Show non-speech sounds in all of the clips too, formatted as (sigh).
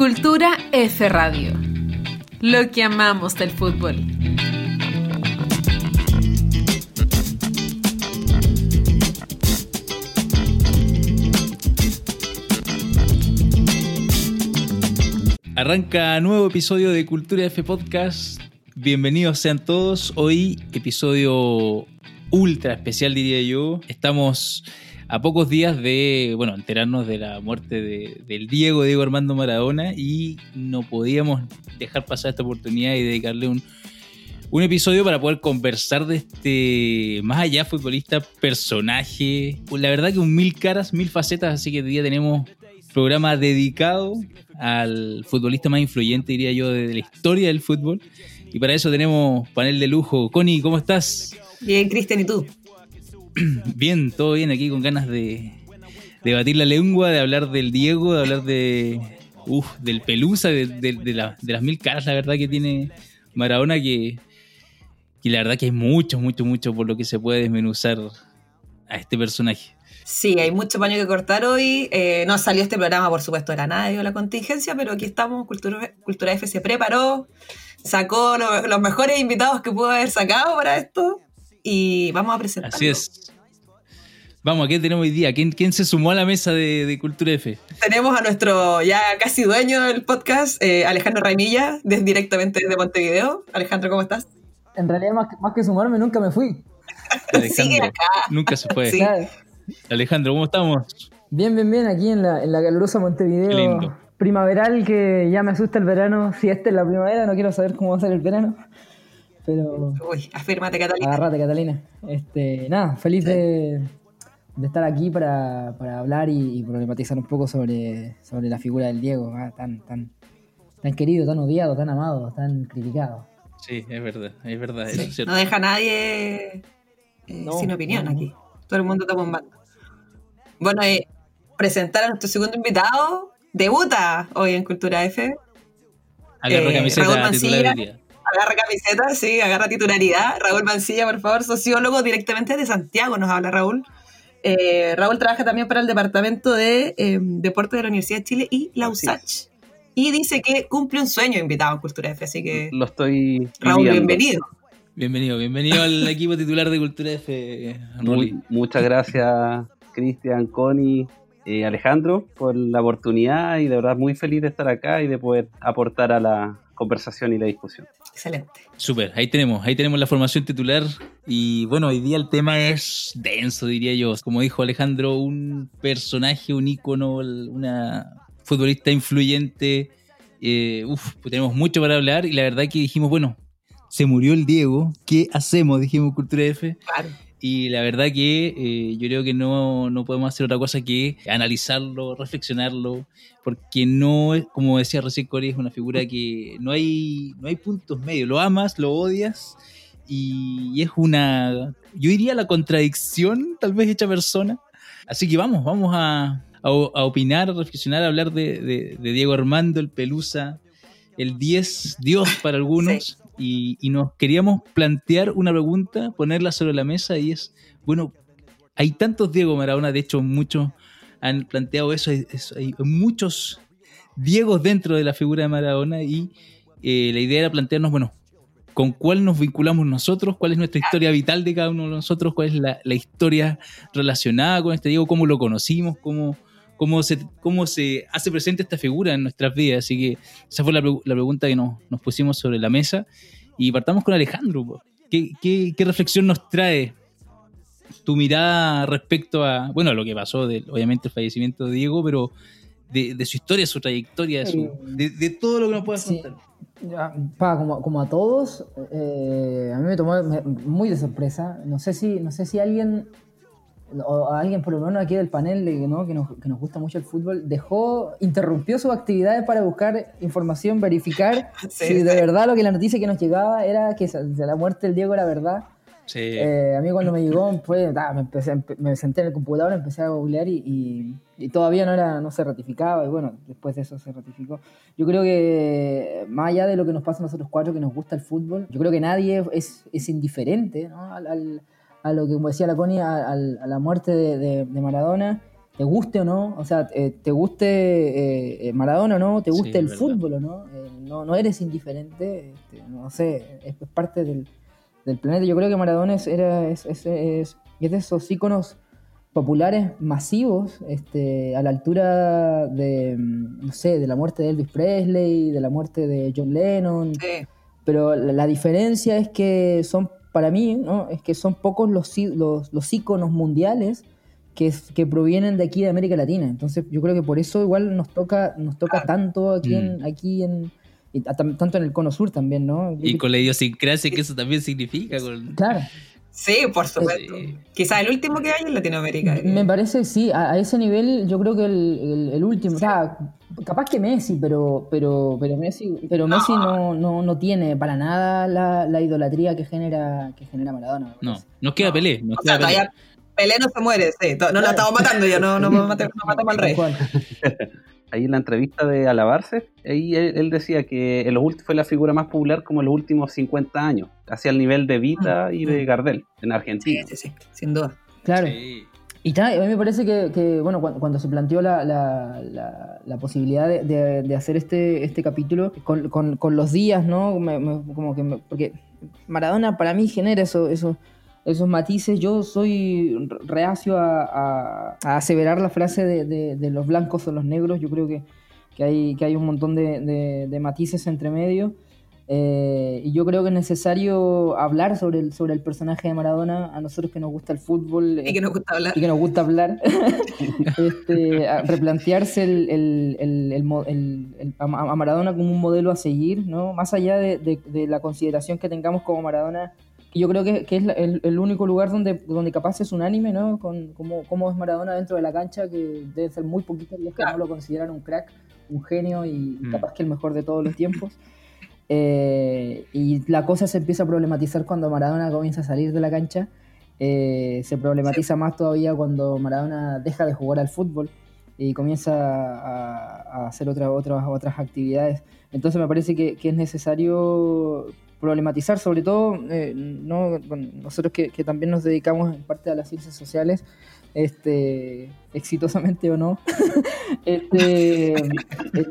Cultura F Radio. Lo que amamos del fútbol. Arranca nuevo episodio de Cultura F Podcast. Bienvenidos sean todos. Hoy episodio ultra especial diría yo. Estamos a pocos días de, bueno, enterarnos de la muerte de, del Diego, Diego Armando Maradona, y no podíamos dejar pasar esta oportunidad y dedicarle un, un episodio para poder conversar de este, más allá, futbolista, personaje. La verdad que un mil caras, mil facetas, así que hoy día tenemos programa dedicado al futbolista más influyente, diría yo, de la historia del fútbol. Y para eso tenemos panel de lujo. Connie, ¿cómo estás? Bien, Cristian, ¿y tú? (clears throat) bien, todo bien aquí con ganas de, de batir la lengua, de hablar del Diego, de hablar de uf, del Pelusa, de, de, de, la, de, las mil caras, la verdad que tiene Maradona, que, que la verdad que hay mucho, mucho, mucho por lo que se puede desmenuzar a este personaje. Sí, hay mucho paño que cortar hoy. Eh, no salió este programa, por supuesto, era nadie de la contingencia, pero aquí estamos. Cultura, Cultura F se preparó, sacó lo, los mejores invitados que pudo haber sacado para esto y vamos a presentar. Así es. Vamos, ¿qué tenemos hoy día? ¿Quién, quién se sumó a la mesa de, de, Cultura F? Tenemos a nuestro ya casi dueño del podcast, eh, Alejandro Raimilla, desde, directamente desde Montevideo. Alejandro, ¿cómo estás? En realidad, más que, más que sumarme, nunca me fui. (laughs) Sigue acá. Nunca se fue. (laughs) Sí. Alejandro, ¿cómo estamos? Bien, bien, bien, aquí en la, en la calurosa Montevideo. Lindo. Primaveral, que ya me asusta el verano. Si esta es la primavera, no quiero saber cómo va a ser el verano. Pero. Uy, afírmate, Catalina. Agárrate, Catalina. Este, nada, feliz sí. de, de, estar aquí para, para hablar y, y, problematizar un poco sobre, sobre la figura del Diego, ¿eh? tan, tan, tan querido, tan odiado, tan amado, tan criticado. Sí, es verdad, es verdad. Sí, es no deja a nadie eh, no, sin opinión no, aquí. Todo el mundo está bombando. Bueno, eh, presentar a nuestro segundo invitado. Debuta hoy en Cultura F. Agarra camiseta del día agarra camiseta, sí, agarra titularidad. Raúl Mancilla, por favor, sociólogo directamente de Santiago, nos habla Raúl. Eh, Raúl trabaja también para el Departamento de eh, Deportes de la Universidad de Chile y la USACH. Y dice que cumple un sueño invitado en Cultura F, así que... Lo estoy... Raúl, viviendo. bienvenido. Bienvenido, bienvenido al equipo titular de Cultura F. Muy, muchas gracias, Cristian, Connie, eh, Alejandro, por la oportunidad y de verdad muy feliz de estar acá y de poder aportar a la conversación y la discusión. Excelente. Súper, ahí tenemos, ahí tenemos la formación titular y bueno, hoy día el tema es denso, diría yo. Como dijo Alejandro, un personaje, un ícono, una futbolista influyente. Eh, uf, pues tenemos mucho para hablar y la verdad que dijimos, bueno, se murió el Diego, ¿qué hacemos? Dijimos Cultura F. Claro. Y la verdad que eh, yo creo que no, no, podemos hacer otra cosa que analizarlo, reflexionarlo, porque no es, como decía recién Corey, es una figura que no hay, no hay puntos medios. Lo amas, lo odias, y, es una, yo diría la contradicción, tal vez hecha persona. Así que vamos, vamos a, a, opinar, a reflexionar, a hablar de, de, de, Diego Armando, el Pelusa, el 10, Dios para algunos. Y, y, nos queríamos plantear una pregunta, ponerla sobre la mesa y es, bueno, hay tantos Diego Maradona, de hecho muchos han planteado eso, hay, hay muchos Diegos dentro de la figura de Maradona y eh, la idea era plantearnos, bueno, con cuál nos vinculamos nosotros, cuál es nuestra historia vital de cada uno de nosotros, cuál es la, la historia relacionada con este Diego, cómo lo conocimos, cómo, cómo se, cómo se hace presente esta figura en nuestras vidas. Así que esa fue la, la pregunta que nos, nos, pusimos sobre la mesa. Y partamos con Alejandro. ¿Qué, qué, qué reflexión nos trae tu mirada respecto a, bueno, a lo que pasó, de, obviamente el fallecimiento de Diego, pero de, de su historia, su trayectoria, su, de, de, todo lo que nos puedas sí. contar? Pa, como, como, a todos, eh, a mí me tomó muy de sorpresa. No sé si, no sé si alguien o alguien por lo menos aquí del panel ¿no? que, nos, que, nos, gusta mucho el fútbol, dejó, interrumpió sus actividades para buscar información, verificar (laughs) sí, si de sí. verdad lo que la noticia que nos llegaba era que la muerte del Diego era verdad. Sí. Eh, a mí cuando me llegó, pues, ah, me, empecé, me, senté en el computador, empecé a googlear y, y, y, todavía no, era, no se ratificaba y bueno, después de eso se ratificó. Yo creo que más allá de lo que nos pasa a nosotros cuatro que nos gusta el fútbol, yo creo que nadie es, es indiferente ¿no? al, al a lo que, como decía la Connie, a, a, a la muerte de, de, de, Maradona. te guste o no, o sea, eh, te guste eh, eh, Maradona o no, te guste Sí, el verdad. fútbol o no, eh, no, no eres indiferente, este, no sé, es, es parte del, del planeta. Yo creo que Maradona es, era, es, es, es- es de esos íconos populares masivos, este, a la altura de, mm, no sé, de la muerte de Elvis Presley, de la muerte de John Lennon, Sí. pero la, la diferencia es que son, para mí, ¿no? es que son pocos los, los, los íconos mundiales que, es- que provienen de aquí de América Latina. Entonces yo creo que por eso igual nos toca, nos toca tanto aquí en, aquí en, y a- tanto en el cono sur también, ¿no? Y con la idiosincrasia que eso también significa. Con... Claro. Sí, por supuesto. Sí. Quizás el último que hay en Latinoamérica. Me parece, sí, a, a ese nivel yo creo que el, el- el último, o sea, capaz que Messi, pero pero pero Messi, pero Messi no, no, no tiene para nada la, la idolatría que genera que genera Maradona. No, nos queda Pelé. Nos O sea, Pelé. todavía Pelé no se muere, sí. No lo estamos matando ya, no, no, (laughs) mate- no matamos al rey. (laughs) Ahí en la entrevista de Alabarse, ahí él, él decía que en los ulti- fue la figura más popular como en los últimos 50 años, hacia el nivel de Vita y de Gardel en Sí, Argentina. sí, sí, sin duda. Claro. Sí. Y a mí me parece que, bueno, cuando, se planteó la, la, posibilidad de, de- hacer este, este capítulo, con, con- los días, ¿no? Como que porque Maradona para mí genera eso, eso- esos matices. Yo soy reacio a, a- aseverar la frase de, de- los blancos o los negros. Yo creo que, que, hay, que hay un montón de matices entre medio. Eh, y yo creo que es necesario hablar sobre el, sobre el personaje de Maradona, a nosotros que nos gusta el fútbol. Y que nos gusta hablar. y que nos gusta hablar, (laughs) este, a replantearse el, el- el- el mo- el- el- a Maradona como un modelo a seguir, ¿no? Más allá de, de- de la consideración que tengamos como Maradona, que yo creo que, que es la- el, el único lugar donde, donde capaz es unánime, ¿no? Con cómo, cómo es Maradona dentro de la cancha, que deben ser muy poquitos los que Claro. no lo consideran un crack, un genio y Mm. capaz que el mejor de todos los tiempos. Eh, y la cosa se empieza a problematizar cuando Maradona comienza a salir de la cancha. Eh, se problematiza más todavía cuando Maradona deja de jugar al fútbol y comienza a, hacer otra- otras otras actividades. Entonces me parece que, que es necesario problematizar, sobre todo eh, no, nosotros que, que también nos dedicamos en parte a las ciencias sociales, este, exitosamente o no, (laughs) este, eh,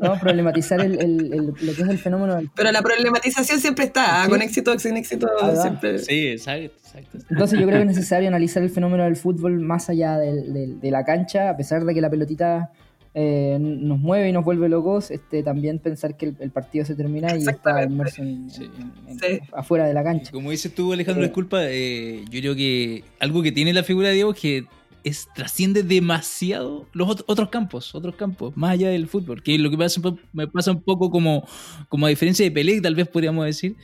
no, problematizar el, el- el- lo que es el fenómeno del Pero la problematización siempre está, ¿ah? Sí. con éxito o sin éxito, siempre. Sí, exacto, exacto. Entonces yo creo que es (laughs) necesario analizar el fenómeno del fútbol más allá del- del- de la cancha, a pesar de que la pelotita eh, nos mueve y nos vuelve locos, este, también pensar que el, el partido se termina y está inmerso en- Sí. en- en- Sí. afuera de la cancha. Como dices tú, Alejandro, Eh. disculpa, eh, yo creo que algo que tiene la figura de Diego es que es, trasciende demasiado los ot- otros campos, otros campos, más allá del fútbol, que es lo que pasa, me pasa un poco como, como a diferencia de Pelé, tal vez podríamos decir,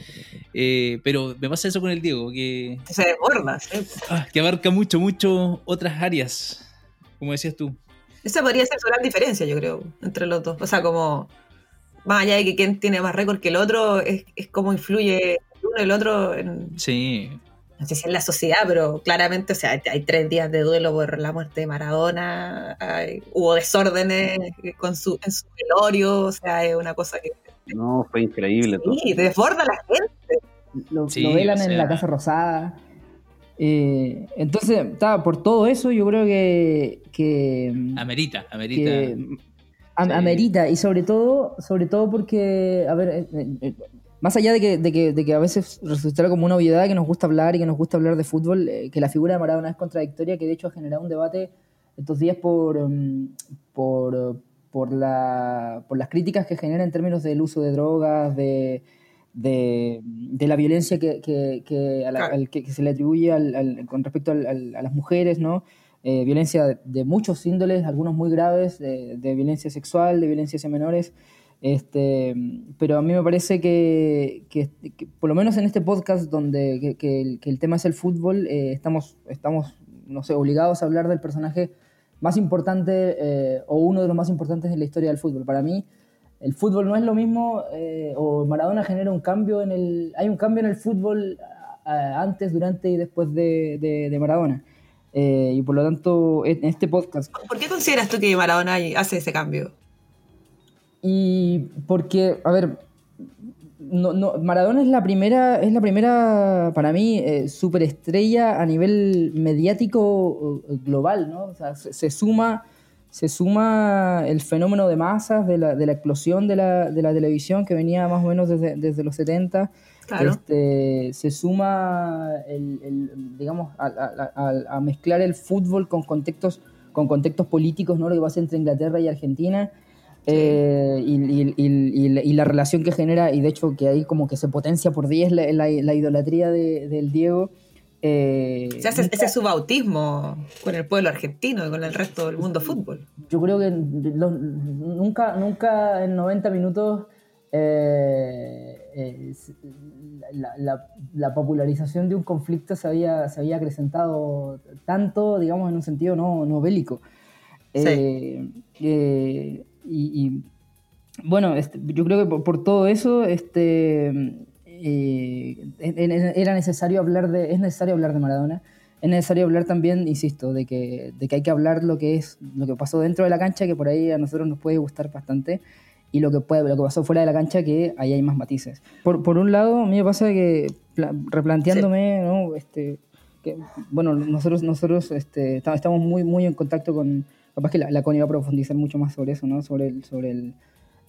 eh, pero me pasa eso con el Diego, que, Se desborda. ¿sí? ah, que abarca mucho, mucho otras áreas, como decías tú. Esa podría ser su gran diferencia, yo creo, entre los dos. O sea, como, más allá de que quién tiene más récord que el otro, es, es cómo influye el uno y el otro en, Sí, no sé si en la sociedad, pero claramente, o sea, hay, hay tres días de duelo por la muerte de Maradona, hay- hubo desórdenes con su, en su velorio, o sea, es una cosa que No, fue increíble todo. sí, desborda a la gente. Lo, Sí, lo velan o en la Casa Rosada. Eh, entonces, ta, por todo eso yo creo que, que, amerita, amerita. que am- Sí. amerita y sobre todo sobre todo porque a ver eh, eh, más allá de que, de, que, de que a veces resultará como una obviedad que nos gusta hablar y que nos gusta hablar de fútbol eh, que la figura de Maradona es contradictoria que de hecho ha generado un debate estos días por um, por, por, la, por las críticas que genera en términos del uso de drogas de de, de la violencia que, que, que, a la- Claro. al- que- que se le atribuye al- al- con respecto al- a las mujeres, ¿no? Eh, violencia de, de muchos índoles, algunos muy graves, de, de violencia sexual, de violencia hacia menores. Este, pero a mí me parece que, que- que por lo menos en este podcast donde que, que el, el tema es el fútbol, eh, estamos, estamos, no sé, obligados a hablar del personaje más importante eh, o uno de los más importantes en la historia del fútbol. Para mí, el fútbol no es lo mismo, eh, o Maradona genera un cambio en el. Hay un cambio en el fútbol antes, durante y después de, de- de Maradona. Eh, y por lo tanto, en este podcast. ¿Por qué consideras tú que Maradona hace ese cambio? Y porque, a ver, no, no, Maradona es la primera, es la primera, para mí, eh, superestrella a nivel mediático eh, global, ¿no? O sea, se, se suma, se suma el fenómeno de masas, de la, de la explosión de la, de la, televisión que venía más o menos desde, desde los 70. Claro. Este, se suma, el, el, digamos, a, a, a, mezclar el fútbol con contextos, con contextos políticos, ¿no? lo que pasa entre Inglaterra y Argentina. Eh, y, y, y, y, la relación que genera, y de hecho que ahí como que se potencia por 10 la, la, la, idolatría de, del Diego. Eh, o sea, ese, ese, es su bautismo con el pueblo argentino y con el resto del mundo fútbol. Yo creo que nunca, nunca en 90 minutos eh, eh, la, la, la, popularización de un conflicto se había, se había acrecentado tanto, digamos, en un sentido no, no bélico. Sí. Y, y, bueno, este, yo creo que por, por todo eso, este eh, era necesario hablar de, es necesario hablar de Maradona. Es necesario hablar también, insisto, de que, de que hay que hablar lo que es lo que pasó dentro de la cancha, que por ahí a nosotros nos puede gustar bastante, y lo que, puede, lo que pasó fuera de la cancha, que ahí hay más matices. Por, por un lado, a mí me pasa que replanteándome, sí. ¿no? este, que, bueno, nosotros, nosotros este, estamos muy, muy en contacto con, capaz que la, la CONI va a profundizar mucho más sobre eso, ¿no? sobre el, sobre el,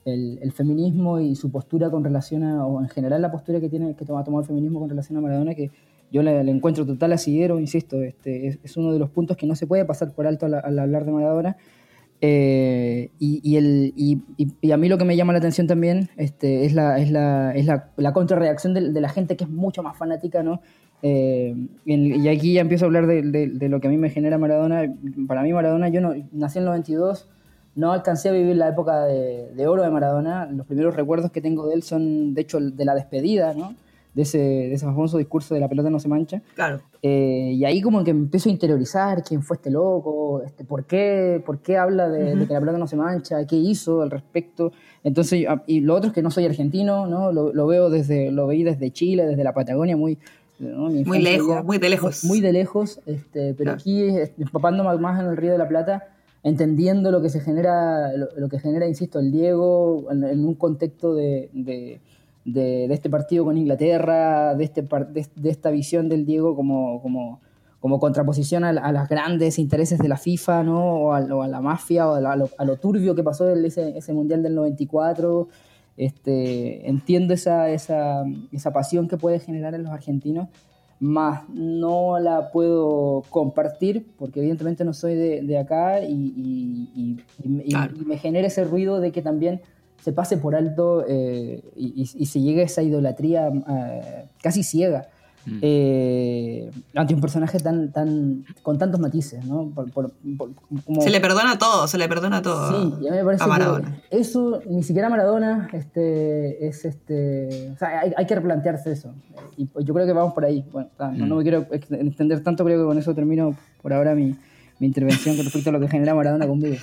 el, el, feminismo y su postura con relación a, o en general la postura que tiene que toma, tomar el feminismo con relación a Maradona, que yo le encuentro total asidero, insisto, este, es, es, uno de los puntos que no se puede pasar por alto al, al hablar de Maradona. Eh, y, y, el, y, y, a mí lo que me llama la atención también este, es, la, es, la, es la, la contrarreacción de, de, la gente que es mucho más fanática, ¿no? Eh, y aquí ya empiezo a hablar de, de, de, lo que a mí me genera Maradona. Para mí Maradona, yo no, nací en el 92, no alcancé a vivir la época de, de, oro de Maradona. Los primeros recuerdos que tengo de él son, de hecho, de la despedida, ¿no? De ese, de ese famoso discurso de la pelota no se mancha. Claro. Eh, y ahí como que me empiezo a interiorizar quién fue este loco, este, por, qué, por qué habla de, uh -huh. de, que la pelota no se mancha, qué hizo al respecto. Entonces, y lo otro es que no soy argentino, ¿no? Lo, lo veo desde, lo veí desde Chile, desde la Patagonia, muy, ¿no? muy lejos, muy de lejos. Muy de lejos, este, pero claro. aquí empapándome más en el Río de la Plata, entendiendo lo que se genera, lo, lo que genera, insisto, el Diego en, en un contexto de, de, de, de, este partido con Inglaterra, de, este, de, esta visión del Diego como, como, como contraposición a, a los grandes intereses de la FIFA, ¿no? o, a, o a la mafia, o a, la, a, lo, a, lo, turbio que pasó ese, ese Mundial del 94. Este, entiendo esa, esa, esa pasión que puede generar en los argentinos más no la puedo compartir porque evidentemente no soy de, de acá y, y, y, claro. y, me genera ese ruido de que también se pase por alto eh, y, se llegue a esa idolatría eh, casi ciega mm. eh, ante un personaje tan, tan con tantos matices, ¿no? Por, por, por, como... Se le perdona todo, se le perdona todo. Sí, y a mí me parece que eso, ni siquiera Maradona, este, es este, o sea, hay, hay, que replantearse eso. Y yo creo que vamos por ahí. Bueno, mm. no, me quiero extender tanto, creo que con eso termino por ahora mi, mi intervención con respecto a lo que genera Maradona conmigo.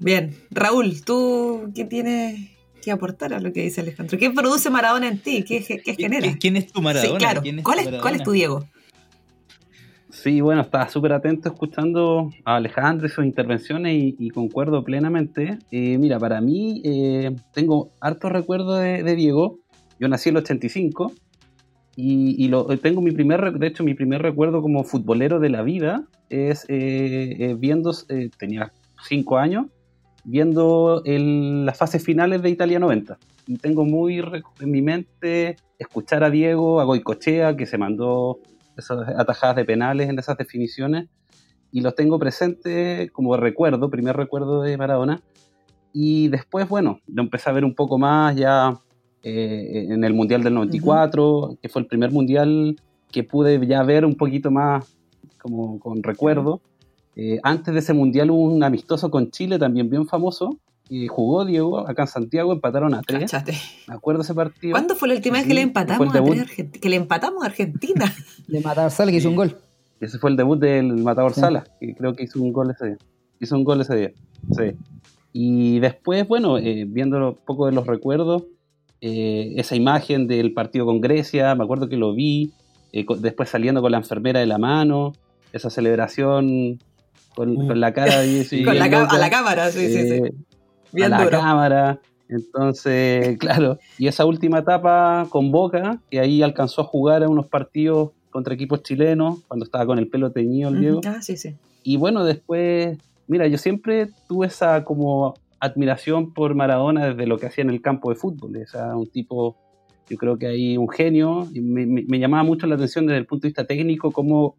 Bien, Raúl, ¿tú qué tienes que aportar a lo que dice Alejandro? ¿Qué produce Maradona en ti? ¿Qué, qué genera? ¿Quién es tu Maradona? Sí, claro. Es ¿Cuál, es, Maradona? ¿Cuál es tu Diego? Sí, bueno, estaba súper atento escuchando a Alejandro y sus intervenciones y, y concuerdo plenamente. Eh, mira, para mí eh, tengo hartos recuerdos de, de, Diego. Yo nací en el 85 y, y lo, tengo mi primer, de hecho, mi primer recuerdo como futbolero de la vida es eh, viendo, tenía 5 años, viendo el, las fases finales de Italia 90. Y tengo muy en mi mente escuchar a Diego, a Goicochea, que se mandó esas atajadas de penales en esas definiciones, y los tengo presentes como recuerdo, primer recuerdo de Maradona. Y después, bueno, lo empecé a ver un poco más ya eh, en el Mundial del 94, uh -huh. que fue el primer Mundial que pude ya ver un poquito más como con recuerdo. Eh, antes de ese mundial hubo un amistoso con Chile también bien famoso. Y jugó Diego acá en Santiago, empataron a tres. Cachate. Me acuerdo ese partido. ¿Cuándo fue la última vez que le empatamos a tres que le empatamos a Argentina? (laughs) de Matador Sala, que hizo un gol. Ese fue el debut del Matador sí. Sala, que creo que hizo un gol ese día. Hizo un gol ese día. Sí. Y después, bueno, eh, viendo un poco de los recuerdos, eh, esa imagen del partido con Grecia, me acuerdo que lo vi, eh, después saliendo con la enfermera de la mano, esa celebración con, uh. con la cara (laughs) sí, con la a la cámara, sí, sí, sí. Bien a duro. la cámara. Entonces, (laughs) claro, y esa última etapa con Boca, que ahí alcanzó a jugar a unos partidos contra equipos chilenos, cuando estaba con el pelo teñido el Diego. Ah, sí, sí. Y bueno, después mira, yo siempre tuve esa como admiración por Maradona desde lo que hacía en el campo de fútbol. O sea, un tipo, yo creo que hay un genio. Y me, me- me llamaba mucho la atención desde el punto de vista técnico cómo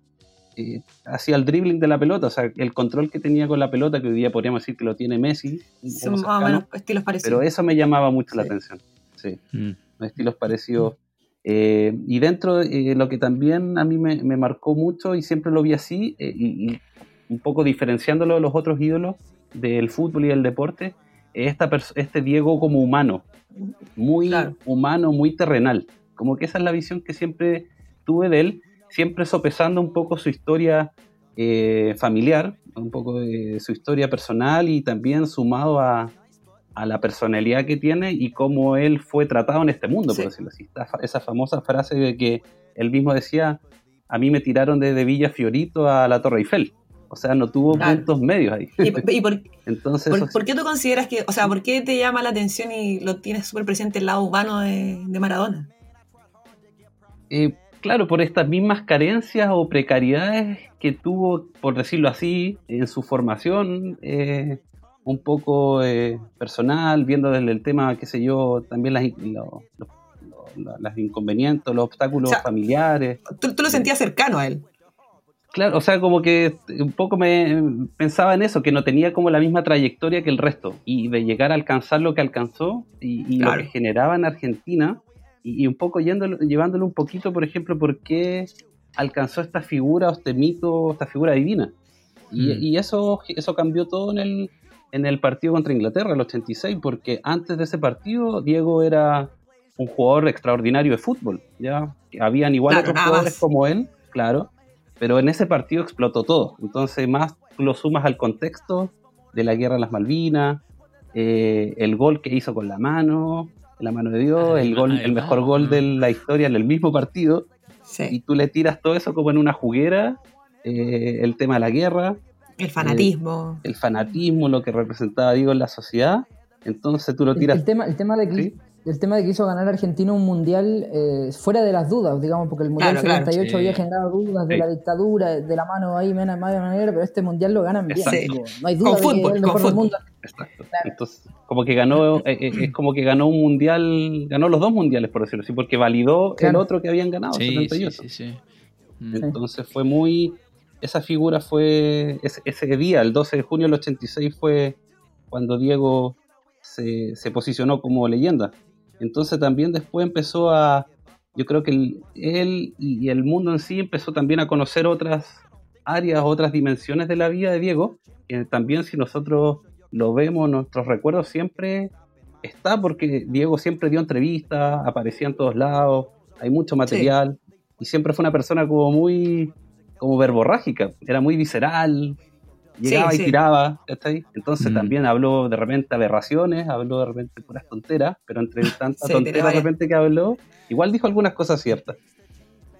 eh, hacía el dribbling de la pelota, o sea, el control que tenía con la pelota, que hoy día podríamos decir que lo tiene Messi. un Son poco más o cercano, menos estilos parecidos. pero eso me llamaba mucho la atención. Sí Mm. estilos parecidos. Eh, y dentro, eh, lo que también a mí me, me marcó mucho y siempre lo vi así, eh, y, y un poco diferenciándolo de los otros ídolos del fútbol y del deporte, es esta este Diego como humano, muy Claro. humano, muy terrenal. Como que esa es la visión que siempre tuve de él, siempre sopesando un poco su historia eh, familiar, un poco de su historia personal y también sumado a, a la personalidad que tiene y cómo él fue tratado en este mundo, Sí. por decirlo así. Esta esa famosa frase de que él mismo decía, a mí me tiraron desde Villa Fiorito a la Torre Eiffel. O sea, no tuvo Claro. puntos medios ahí. ¿Y, y por, Entonces, por qué tú consideras que, o sea, por qué te llama la atención y lo tienes súper presente el lado humano de, de Maradona? Eh, claro, por estas mismas carencias o precariedades que tuvo, por decirlo así, en su formación, eh, un poco eh, personal, viendo desde el tema, qué sé yo, también las, lo- lo- lo- las inconvenientes, los obstáculos O sea, familiares. Tú, tú lo sentías cercano a él. Claro, o sea, como que un poco me pensaba en eso, que no tenía como la misma trayectoria que el resto, y de llegar a alcanzar lo que alcanzó y, y Claro. lo que generaba en Argentina, y, y un poco yéndolo, llevándolo un poquito, por ejemplo, por qué alcanzó esta figura, o este mito, esta figura divina. Y, Mm. y eso, eso cambió todo en el, en el partido contra Inglaterra, el 86, porque antes de ese partido, Diego era un jugador extraordinario de fútbol, ¿ya? Habían igual Claro, otros jugadores más. como él, claro, pero en ese partido explotó todo. Entonces, más lo sumas al contexto de la guerra de las Malvinas, eh, el gol que hizo con la mano, la mano de Dios, Ay, el, gol, el mejor gol de la historia en el mismo partido, y tú le tiras todo eso como en una juguera, eh, el tema de la guerra, El fanatismo. el fanatismo, lo que representaba Diego en la sociedad, entonces tú lo El, tiras... el tema, el, tema de que, Sí. El tema de que hizo ganar Argentina un mundial eh, fuera de las dudas, digamos, porque el mundial Claro, claro. 78 Sí. había generado dudas de Sí. la dictadura, de la mano ahí, mena, mano negra, pero este mundial lo ganan bien. No hay duda Con de fútbol, que es el mejor del mundo. Exacto. Entonces, como que ganó, eh, eh, es como que ganó un mundial, ganó los dos mundiales, por decirlo así, porque validó el Claro. otro que habían ganado, Sí, sí, 78. sí, sí. Mm. Entonces fue muy. Esa figura fue. Ese, ese día, el 12 de junio del 86, fue cuando Diego se, se posicionó como leyenda. Entonces también después empezó a. Yo creo que el- él y el mundo en sí empezó también a conocer otras áreas, otras dimensiones de la vida de Diego. Que también, si nosotros lo vemos, nuestros recuerdos siempre está, porque Diego siempre dio entrevistas, aparecía en todos lados, hay mucho material y siempre fue una persona como muy como verborrágica, era muy visceral, llegaba Sí, y sí. tiraba, ¿cachai? Entonces Mm. también habló de repente aberraciones, habló de repente puras tonteras, pero entre tantas Sí, tonteras de repente que habló, igual dijo algunas cosas ciertas.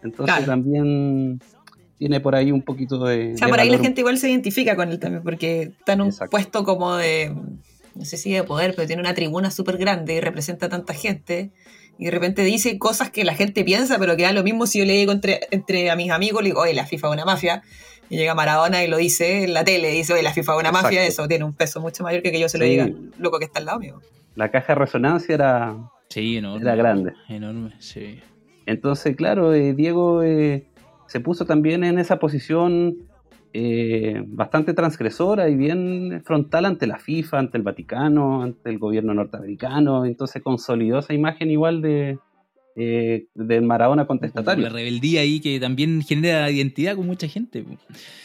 Entonces Claro. también tiene por ahí un poquito de... O sea, de por ahí la gente igual se identifica con él también, porque está en un Exacto. puesto como de, no sé si de poder, pero tiene una tribuna súper grande y representa a tanta gente. Y de repente dice cosas que la gente piensa, pero que da lo mismo si yo le digo entre, entre a mis amigos, le digo, oye, la FIFA es una mafia. Y llega Maradona y lo dice en la tele, dice, oye, la FIFA es una mafia, eso tiene un peso mucho mayor que que yo se lo Sí. diga al loco que está al lado mío. La caja de resonancia era, Sí, enorme. era grande. Enorme, sí. Entonces, claro, eh, Diego eh, se puso también en esa posición eh, bastante transgresora y bien frontal ante la FIFA, ante el Vaticano, ante el gobierno norteamericano. Entonces consolidó esa imagen igual de, eh, del Maradona Como contestatario. La rebeldía ahí que también genera identidad con mucha gente.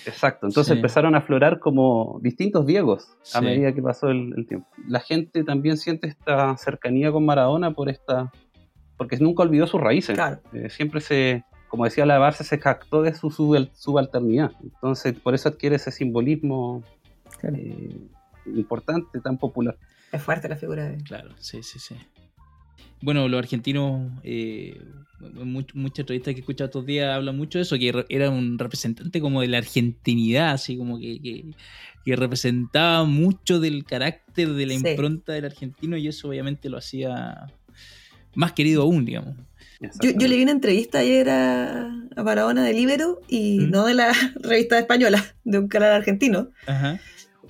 Exacto. Entonces Sí. empezaron a aflorar como distintos Diegos a Sí. medida que pasó el, el tiempo. La gente también siente esta cercanía con Maradona por esta, porque nunca olvidó sus raíces. Claro. Eh, siempre se, como decía la Barça, se jactó de su sub- subalternidad. Entonces, por eso adquiere ese simbolismo Claro. eh, importante, tan popular. Es fuerte la figura de Claro, sí, sí, sí. Bueno, los argentinos, eh, much- muchas entrevistas que he escuchado estos días hablan mucho de eso, que era un representante como de la argentinidad, así como que, que, que representaba mucho del carácter, de la Sí. impronta del argentino y eso obviamente lo hacía más querido aún, digamos. Yo, yo le vi una entrevista ayer a, a Maradona de Libero y ¿Mm? no de la (laughs) revista española, de un canal argentino. Ajá.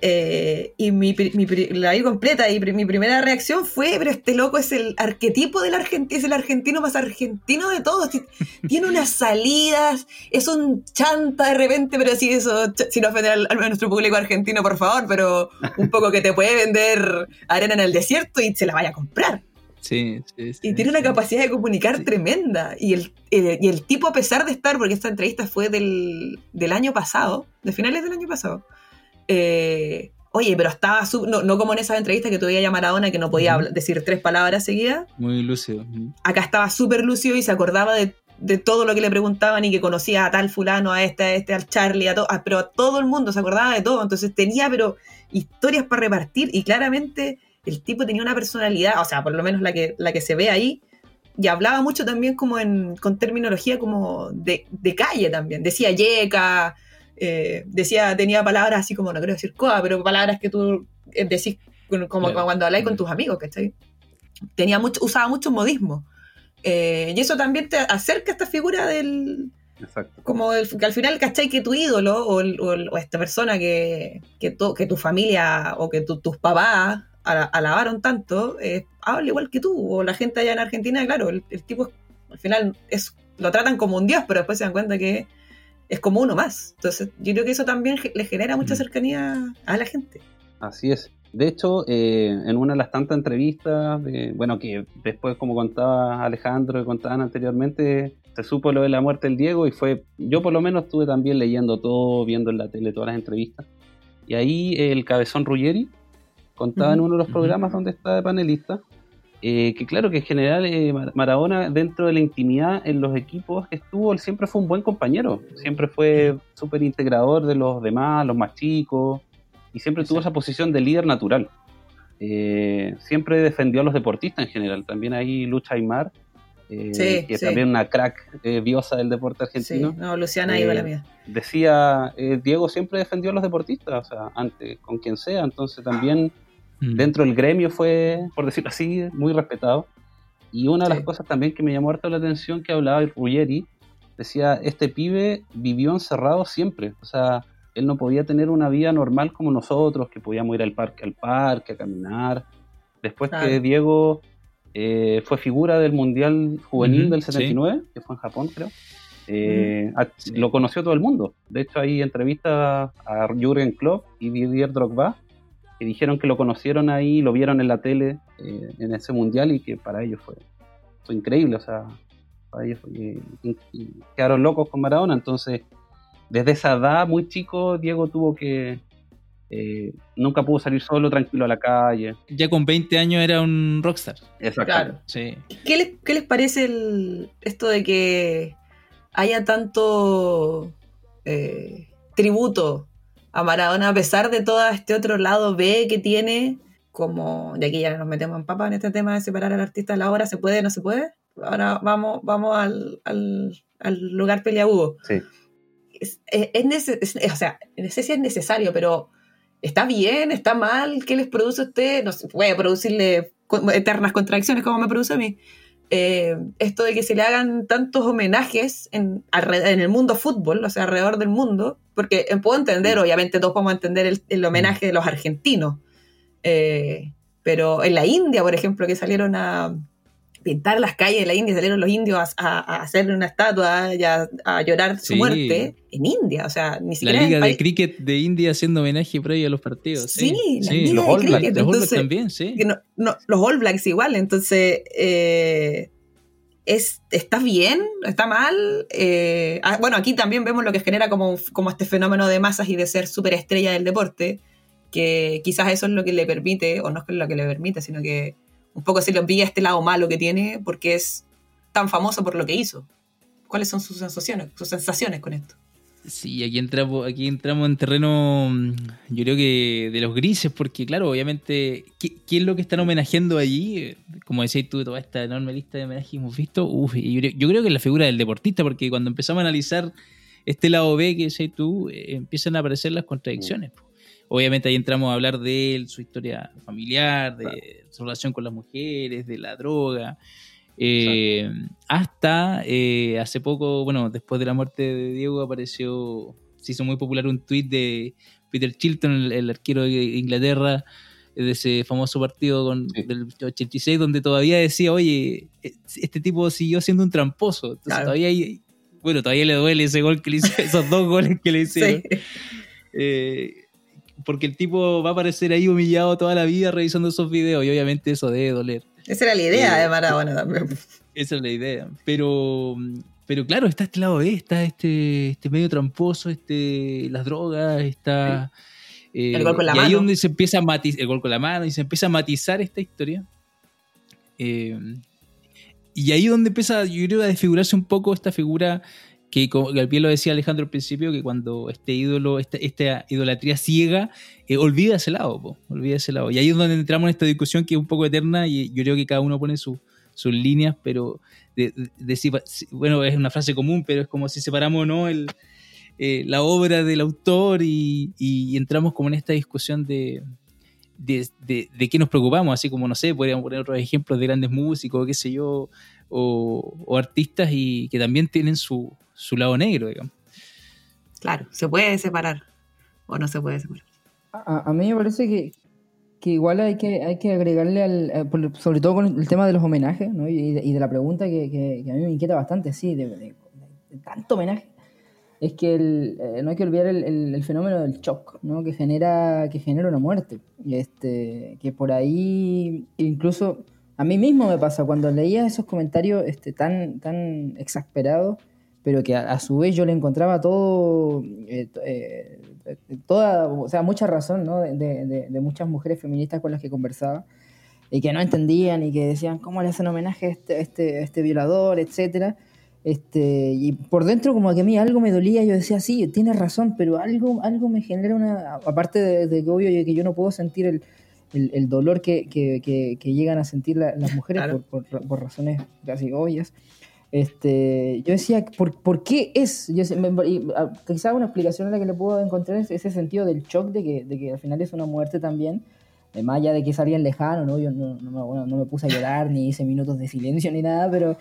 Eh, y mi, mi la vi completa y mi primera reacción fue, pero este loco es el arquetipo del argentino, es el argentino más argentino de todos. Ti- (laughs) Tiene unas salidas, es un chanta de repente, pero sí eso, ch- sin ofender al, a nuestro público argentino, por favor, pero un poco que te puede vender arena en el desierto y se la vaya a comprar. Sí, sí, sí, Y tiene una sí. capacidad de comunicar tremenda. Y el, eh, y el tipo, a pesar de estar, porque esta entrevista fue del, del año pasado, de finales del año pasado, eh, oye, pero estaba, su- no, no como en esas entrevistas que todavía a Maradona que no podía decir tres palabras seguidas. Muy lúcido. Acá estaba súper lúcido y se acordaba de, de todo lo que le preguntaban y que conocía a tal fulano, a este, a este, al Charlie, a todo, pero a todo el mundo se acordaba de todo. Entonces tenía, pero historias para repartir y claramente el tipo tenía una personalidad, o sea, por lo menos la que, la que se ve ahí, y hablaba mucho también como en, con terminología como de, de calle también. Decía yeca, eh, decía, tenía palabras así como, no quiero decir coa, pero palabras que tú eh, decís como Claro. cuando habláis con Mm. tus amigos, ¿cachai? Tenía mucho, usaba mucho modismo. Eh, y eso también te acerca a esta figura del, Exacto. como el- que al final, ¿cachai? Que tu ídolo o, el- o el- o esta persona que, que, tu, que tu familia o que tu- tus papás ala- alabaron tanto, eh, habla igual que tú. O la gente allá en Argentina, claro, el, el tipo es- al final es, lo tratan como un dios, pero después se dan cuenta que es como uno más. Entonces, yo creo que eso también le genera mucha Mm. cercanía a la gente. Así es. De hecho, eh, en una de las tantas entrevistas, de- bueno, que después, como contaba Alejandro y contaban anteriormente, se supo lo de la muerte del Diego y fue, yo por lo menos estuve también leyendo todo, viendo en la tele todas las entrevistas. Y ahí el cabezón Ruggeri contaba en Ujú. uno de los programas donde está de panelista, eh, que claro que en general eh, Mar- Maradona dentro de la intimidad en los equipos que estuvo, él siempre fue un buen compañero, siempre fue súper integrador de los demás, los más chicos, y siempre tuvo esa posición de líder natural. Eh, siempre defendió a los deportistas en general, también ahí Lucha Aymar, eh, Sí, que sí. también una crack eh, diosa del deporte Sí, argentino no, Luciana Eh, iba la mía. decía, eh, Diego siempre defendió a los deportistas, o sea, antes, con quien sea, entonces también Mm. dentro del gremio fue, por decirlo así, muy respetado. Y una de las Sí. cosas también que me llamó harto la atención que hablaba Ruggeri, decía, este pibe vivió encerrado siempre, o sea, él no podía tener una vida normal como nosotros, que podíamos ir al parque al parque, a caminar. Después que Claro. Diego eh, fue figura del Mundial Juvenil Ujú, del sí. 79, que fue en Japón, creo. Eh, a- Sí. Lo conoció todo el mundo. De hecho, hay entrevistas a Jürgen Klopp y Didier Drogba que dijeron que lo conocieron ahí, lo vieron en la tele eh, en ese mundial y que para ellos fue, fue increíble. O sea, para ellos fue- y- y- quedaron locos con Maradona. Entonces, desde esa edad, muy chico, Diego tuvo que. eh, nunca pudo salir solo, tranquilo a la calle. Ya con 20 años era un rockstar. Exacto. Claro. Sí. ¿Qué les, qué les parece el, esto de que haya tanto eh, tributo a Maradona a pesar de todo este otro lado B que tiene? Como, de aquí ya nos metemos en papa en este tema de separar al artista de la obra, ¿se puede no se puede? Ahora vamos, vamos al, al, al lugar peliagudo. Sí. Es, es, es nece- es- o sea, no sé si es necesario, pero ¿está bien? ¿Está mal? ¿Qué les produce a usted? No sé, puede producirle eternas contradicciones como me produce a mí. Eh, esto de que se le hagan tantos homenajes en, en el mundo fútbol, o sea, alrededor del mundo, porque eh, puedo entender, obviamente todos podemos entender el, el homenaje de los argentinos, eh, pero en la India, por ejemplo, que salieron a pintar las calles de la India, salieron los indios a, a- a hacerle una estatua y a, a llorar su Sí. muerte en India, o sea, ni La siquiera el Liga de Cricket de India haciendo homenaje previo a los partidos. Sí, la Liga los de All Blacks, Cricket, Los All Blacks también, sí. que no- no, los All Blacks igual, entonces, eh, es, ¿está bien? ¿Está mal? Eh, ah, bueno, aquí también vemos lo que genera como, como este fenómeno de masas y de ser superestrella del deporte, que quizás eso es lo que le permite, o no es lo que le permite, sino que un poco se le olvida este lado malo que tiene porque es tan famoso por lo que hizo. ¿Cuáles son sus sensaciones, sus sensaciones con esto? Sí, aquí entramos, aquí entramos en terreno, mm, yo creo que de los grises, porque claro, obviamente, ¿qué, qué es lo que están homenajeando allí? Como decías tú, toda esta enorme lista de homenajes que hemos visto, uf, y yo, creo- yo creo que es la figura del deportista, porque cuando empezamos a analizar este lado B que decías tú, eh, empiezan a aparecer las contradicciones. po. Obviamente ahí entramos a hablar de él, su historia familiar, de su relación con las mujeres, de la droga. Eh, hasta eh, hace poco, bueno, después de la muerte de Diego apareció, se hizo muy popular un tuit de Peter Chilton, el, el arquero de Inglaterra, de ese famoso partido con, Sí. del 86, donde todavía decía, oye, este tipo siguió siendo un tramposo. Entonces Claro. todavía hay- bueno, todavía le duele ese gol que le hizo, esos dos goles que le (laughs) hicieron. Sí. Eh, porque el tipo va a aparecer ahí humillado toda la vida revisando esos videos y obviamente eso debe doler. Esa era la idea Eh, de Maradona también. Esa es la idea. Pero, pero claro, está este lado B, está este, este medio tramposo, este, las drogas, está. eh, El gol con la y ahí mano. donde se empieza a matizar, el gol con la mano, y se empieza a matizar esta historia. Eh, y ahí donde empieza, yo creo, a desfigurarse un poco esta figura que, como pie lo decía Alejandro al principio, que cuando este ídolo, esta, esta idolatría ciega, eh, olvida ese lado, po, olvida ese lado. Y ahí es donde entramos en esta discusión que es un poco eterna y yo creo que cada uno pone su- sus líneas, pero de, bueno, es una frase común, pero es como si separamos o no el, eh, la obra del autor y, y entramos como en esta discusión de, de, qué nos preocupamos, así como, no sé, podríamos poner otros ejemplos de grandes músicos, qué sé yo, o artistas y que también tienen su, su lado negro, digamos. Claro, se puede separar o no se puede separar. A, a mí me parece que, que igual hay que, hay que agregarle, al, eh, sobre todo con el tema de los homenajes, ¿no? y, de, y de la pregunta que, que- que a mí me inquieta bastante, sí, de, de- de tanto homenaje, es que el, eh, no hay que olvidar el, el- el fenómeno del shock, ¿no? que, genera, que genera una muerte. Y Este, que por ahí, incluso a mí mismo me pasa, cuando leía esos comentarios este, tan, tan exasperados, pero que a, a su vez yo le encontraba todo, eh, eh, eh, toda, o sea, mucha razón, ¿no? De, de- de muchas mujeres feministas con las que conversaba y que no entendían y que decían cómo le hacen homenaje a este, a este, a este violador, etcétera. Este, y por dentro como que a mí algo me dolía, yo decía, sí, tienes razón, pero algo, algo me genera una, aparte de, de que obvio que yo no puedo sentir el, el, el dolor que, que, que- que llegan a sentir la- las mujeres Claro. por, por- por razones casi obvias. Este, yo decía, ¿por, por qué es? Yo, sé- me- quizá una explicación a la que le puedo encontrar es ese sentido del shock de que, de que al final es una muerte también, eh, más allá de que es alguien lejano, ¿no? Yo no, no bueno, no me puse a llorar, ni hice minutos de silencio, ni nada, pero,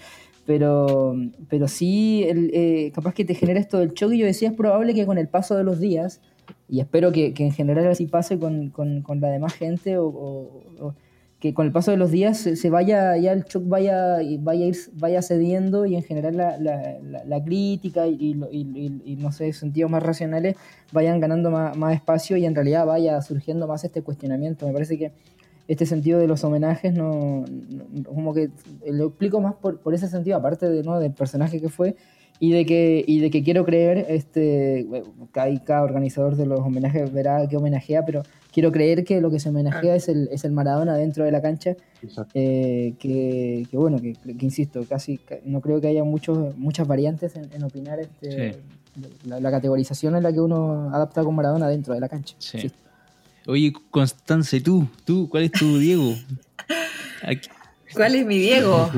pero, pero sí, el, eh, capaz que te genera esto del shock y yo decía, es probable que con el paso de los días, y espero que, que en general así pase con, con, con la demás gente o, o- o que con el paso de los días se, se vaya, ya el shock vaya, vaya, ir, vaya cediendo y en general la, la, la- la crítica y, y- y- y, no sé, sentidos más racionales vayan ganando más, más espacio y en realidad vaya surgiendo más este cuestionamiento. Me parece que este sentido de los homenajes no, no- como que lo explico más por, por ese sentido, aparte de, ¿no? del personaje que fue y de que, y de que quiero creer, este, cada, organizador de los homenajes verá qué homenajea, pero quiero creer que lo que se homenajea Claro. es, el, es el Maradona dentro de la cancha, eh, que, que bueno, que, que insisto, casi ca- no creo que haya muchos, muchas variantes en, en opinar este, Sí. la, la categorización en la que uno adapta con Maradona dentro de la cancha. Sí. Sí. Oye, Constance, tú, tú, ¿cuál es tu Diego? (laughs) Aquí- ¿Cuál es mi Diego?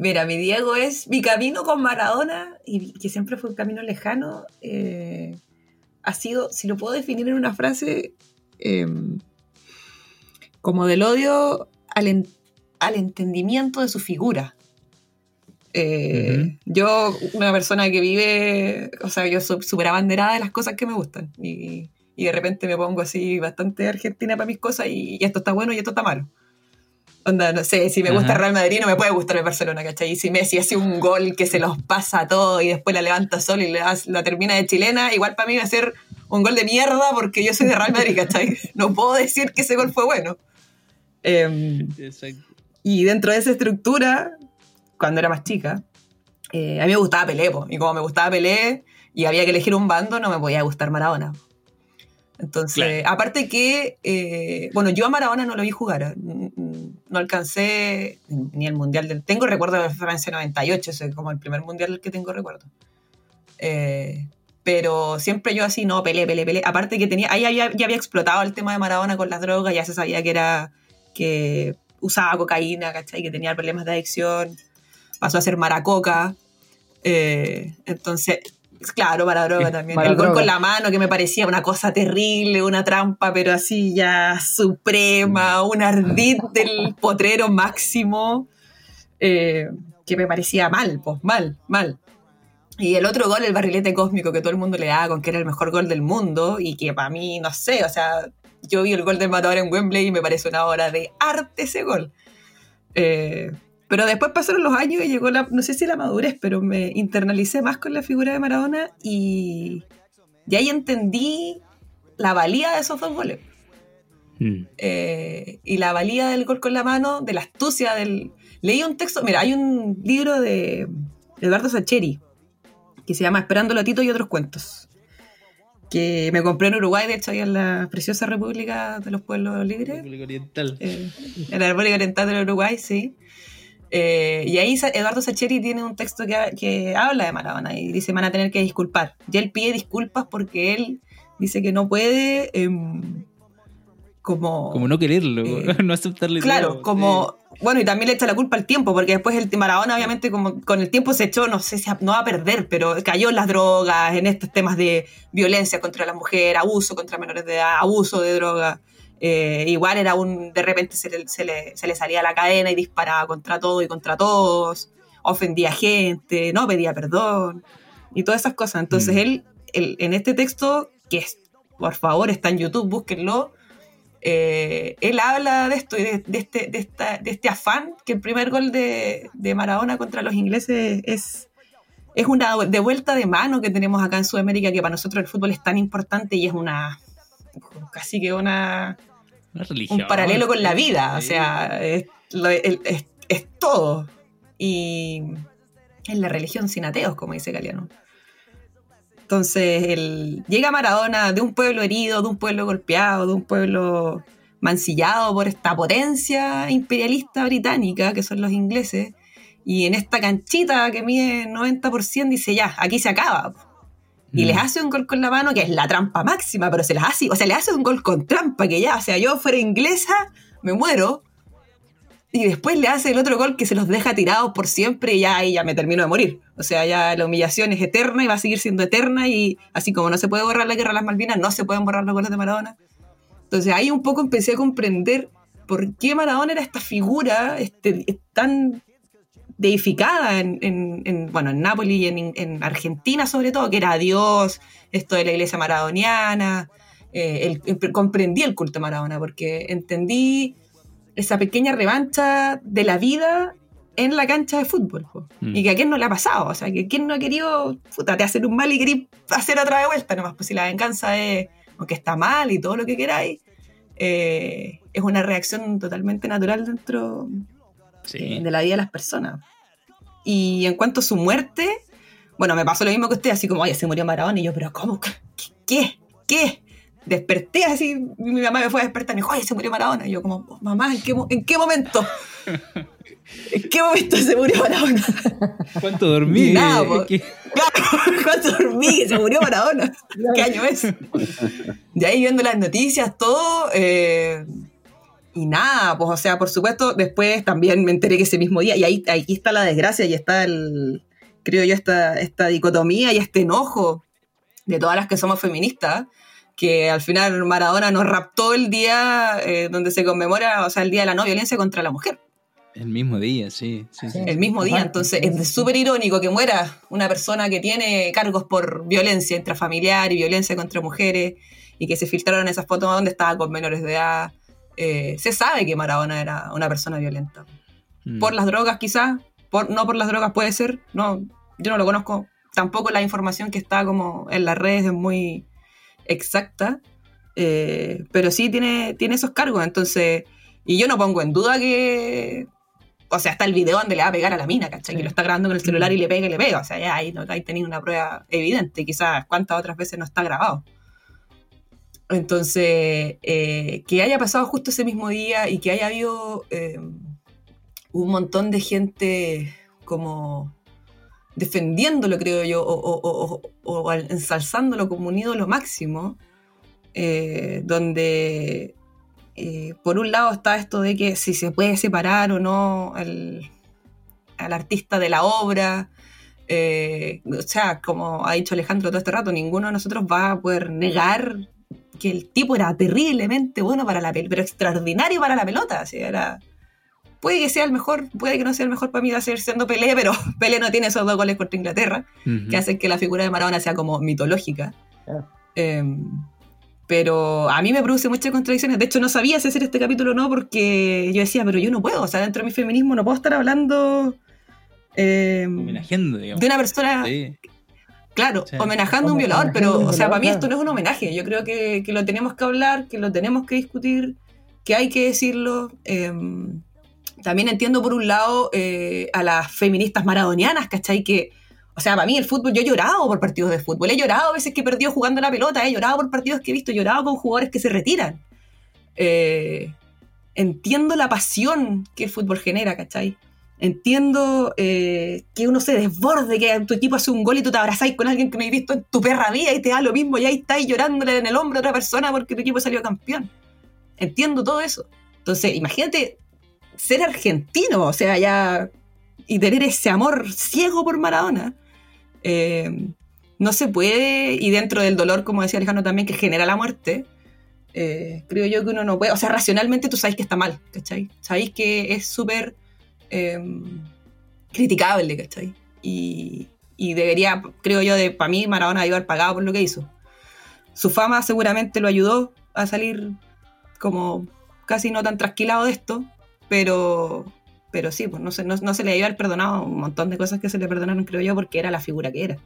Mira, mi Diego es mi camino con Maradona, y que siempre fue un camino lejano. eh, ha sido, si lo puedo definir en una frase, eh, como del odio al, en- al entendimiento de su figura. Eh, Yo, una persona que vive, o sea, yo soy súper abanderada de las cosas que me gustan. Y, y de repente me pongo así bastante argentina para mis cosas y, y esto está bueno y esto está malo. Onda, no sé, si me gusta. Real Madrid no me puede gustar el Barcelona, ¿cachai? Y si Messi hace un gol que se los pasa a todos y después la levanta solo y la termina de chilena, igual para mí va a ser un gol de mierda porque yo soy de Real Madrid, ¿cachai? (laughs) No puedo decir que ese gol fue bueno. Exacto. y dentro de esa estructura, cuando era más chica, eh, a mí me gustaba Pelé, po. y como me gustaba Pelé y había que elegir un bando, no me podía gustar Maradona. Entonces, Claro. aparte que, eh, bueno, yo a Maradona no lo vi jugar, no alcancé ni el Mundial del... Tengo recuerdo de Francia 98, ese es como el primer Mundial del que tengo recuerdo. Eh, pero siempre yo así, no, Pelé, Pelé, Pelé. Aparte que tenía, ahí había- ya había explotado el tema de Maradona con las drogas, ya se sabía que era que usaba cocaína, ¿cachai? Que tenía problemas de adicción, pasó a ser maracoca. eh, entonces, claro, para droga también. para el gol con la mano que me parecía una cosa terrible, una trampa, pero así ya suprema, un ardid del potrero máximo, eh, que me parecía mal, pues mal, mal. Y el otro gol, el barrilete cósmico que todo el mundo le daba con que era el mejor gol del mundo y que para mí, no sé, o sea, yo vi el gol del matador en Wembley y me parece una obra de arte ese gol. Eh, pero después pasaron los años y llegó la, no sé si la madurez, pero me internalicé más con la figura de Maradona y, y ahí entendí la valía de esos dos goles. Mm. Eh, y la valía del gol con la mano, de la astucia del... Leí un texto, mira, hay un libro de Eduardo Sacheri que se llama Esperando a Tito y otros cuentos, que me compré en Uruguay, de hecho, ahí en la preciosa República de los Pueblos Libres, República Oriental. eh, en la República Oriental del Uruguay, sí. Eh, y ahí Eduardo Sacheri tiene un texto que, que habla de Maradona y dice van a tener que disculpar. Y él pide disculpas porque él dice que no puede em, como... Como no quererlo, Eh, (laughs) no aceptarle Claro, todo, como... Bueno, y también le echa la culpa al tiempo, porque después el Maradona obviamente como con el tiempo se echó, no sé si no va a perder, pero cayó en las drogas, en estos temas de violencia contra la mujer, abuso contra menores de edad, abuso de droga. Eh, igual era un, de repente se le, se, le, se le salía la cadena y disparaba contra todo y contra todos, ofendía gente, no pedía perdón y todas esas cosas. Entonces Mm. él, él, en este texto, que es, por favor está en YouTube, búsquenlo, eh, él habla de esto y de, de este, de, esta- de este afán que el primer gol de, de Maradona contra los ingleses es, es una de vuelta de mano que tenemos acá en Sudamérica que para nosotros el fútbol es tan importante y es una casi que Una religión. un paralelo con la vida, o sea, es, todo. Y es la religión sin ateos, como dice Galeano. Entonces, el, llega Maradona de un pueblo herido, de un pueblo golpeado, de un pueblo mancillado por esta potencia imperialista británica, que son los ingleses, y en esta canchita que mide 90% dice, ya, aquí se acaba. Y Mm. les hace un gol con la mano, que es la trampa máxima, pero se las hace, o sea, le hace un gol con trampa, que ya, o sea, yo fuera inglesa, me muero. Y después le hace el otro gol que se los deja tirados por siempre y ya ahí ya me termino de morir. O sea, ya la humillación es eterna y va a seguir siendo eterna y así como no se puede borrar la guerra de las Malvinas, no se pueden borrar los goles de Maradona. Entonces ahí un poco empecé a comprender por qué Maradona era esta figura este, tan deificada en, en- en, bueno, en Nápoles y en, en Argentina sobre todo, que era Dios, esto de la iglesia maradoniana, eh, el- el- comprendí el culto Maradona porque entendí esa pequeña revancha de la vida en la cancha de fútbol. Mm. Y que a quién no le ha pasado, o sea, que quién no ha querido, puta, te hacer un mal y hacer otra de vuelta nomás, pues si la venganza es, aunque está mal y todo lo que queráis, eh, es una reacción totalmente natural dentro Sí. eh, de la vida de las personas. Y en cuanto a su muerte, bueno, me pasó lo mismo que usted, así como, oye, se murió Maradona, y yo, pero ¿cómo? ¿Qué? ¿Qué? ¿Qué? Desperté así, mi mamá me fue a despertar y me dijo, oye, se murió Maradona. Y yo como, mamá, ¿en qué, ¿en qué momento? ¿En qué momento se murió Maradona? ¿Cuánto dormí? (laughs) Nada, Claro, (laughs) ¿cuánto dormí? Se murió Maradona. ¿Qué año es? De ahí viendo las noticias, todo. eh, y nada, pues, o sea, por supuesto, después también me enteré que ese mismo día, y ahí, ahí está la desgracia, y está el, creo yo, esta, esta dicotomía y este enojo de todas las que somos feministas, que al final Maradona nos raptó el día eh, donde se conmemora, o sea, el día de la no violencia contra la mujer El mismo día, sí. sí, sí. El mismo día. Entonces es súper irónico que muera una persona que tiene cargos por violencia intrafamiliar y violencia contra mujeres y que se filtraron esas fotos donde estaba con menores de edad. Eh, se sabe que Maradona era una persona violenta. Mm. Por las drogas quizás, por, no por las drogas puede ser, no, yo no lo conozco. Tampoco la información que está como en las redes es muy exacta, eh, pero sí tiene, tiene esos cargos. Entonces, y yo no pongo en duda que o sea, está el video donde le va a pegar a la mina, ¿cachai? Sí. Que lo está grabando con el celular y le pega y le pega. O sea, ya ahí, no, tenéis una prueba evidente. Quizás cuántas otras veces no está grabado. Entonces, eh, que haya pasado justo ese mismo día y que haya habido eh, un montón de gente como defendiéndolo, creo yo, o, o- o- ensalzándolo como un ídolo máximo, eh, donde por un lado está esto de que si se puede separar o no al, artista de la obra. o sea, como ha dicho Alejandro todo este rato, ninguno de nosotros va a poder negar que el tipo era terriblemente bueno para la pelota, pero extraordinario para la pelota. así, era, puede que sea el mejor, puede que no sea el mejor para mí a seguir siendo Pelé, pero (laughs) Pelé no tiene esos dos goles contra Inglaterra, Ujú. que hacen que la figura de Maradona sea como mitológica. Claro. Eh, pero a mí me produce muchas contradicciones. De hecho, no sabía si hacer este capítulo o no, porque yo decía, pero yo no puedo, o sea, dentro de mi feminismo no puedo estar hablando eh, de una persona Sí. Claro, Sí. homenajando a un violador, pero, o sea, para mí esto no es un homenaje. Yo creo que, que lo tenemos que hablar, que lo tenemos que discutir, que hay que decirlo. Eh, también entiendo, por un lado, eh, a las feministas maradonianas, ¿cachai? Que, o sea, para mí el fútbol, yo he llorado por partidos de fútbol. He llorado a veces que he perdido jugando la pelota, he llorado por partidos que he visto, he llorado con jugadores que se retiran. Eh, entiendo la pasión que el fútbol genera, ¿cachai? Entiendo eh, que uno se desborde, que tu equipo hace un gol y tú te abrazáis con alguien que no has visto en tu perra vida y te da lo mismo y ahí estáis llorándole en el hombro a otra persona porque tu equipo salió campeón. Entiendo todo eso. Entonces, imagínate ser argentino, o sea, ya. y tener ese amor ciego por Maradona. Eh, no se puede, y dentro del dolor, como decía Alejandro también, que genera la muerte, eh, creo yo que uno no puede, o sea, racionalmente tú sabes que está mal, ¿cachai? Sabéis que es súper eh, criticable, ¿cachai? Y, y debería, creo yo, de, para mí Maradona haber pagado por lo que hizo. Su fama seguramente lo ayudó a salir como casi no tan trasquilado de esto, pero, pero sí, pues no se, no, no se le debe haber perdonado un montón de cosas que se le perdonaron, creo yo, porque era la figura que era.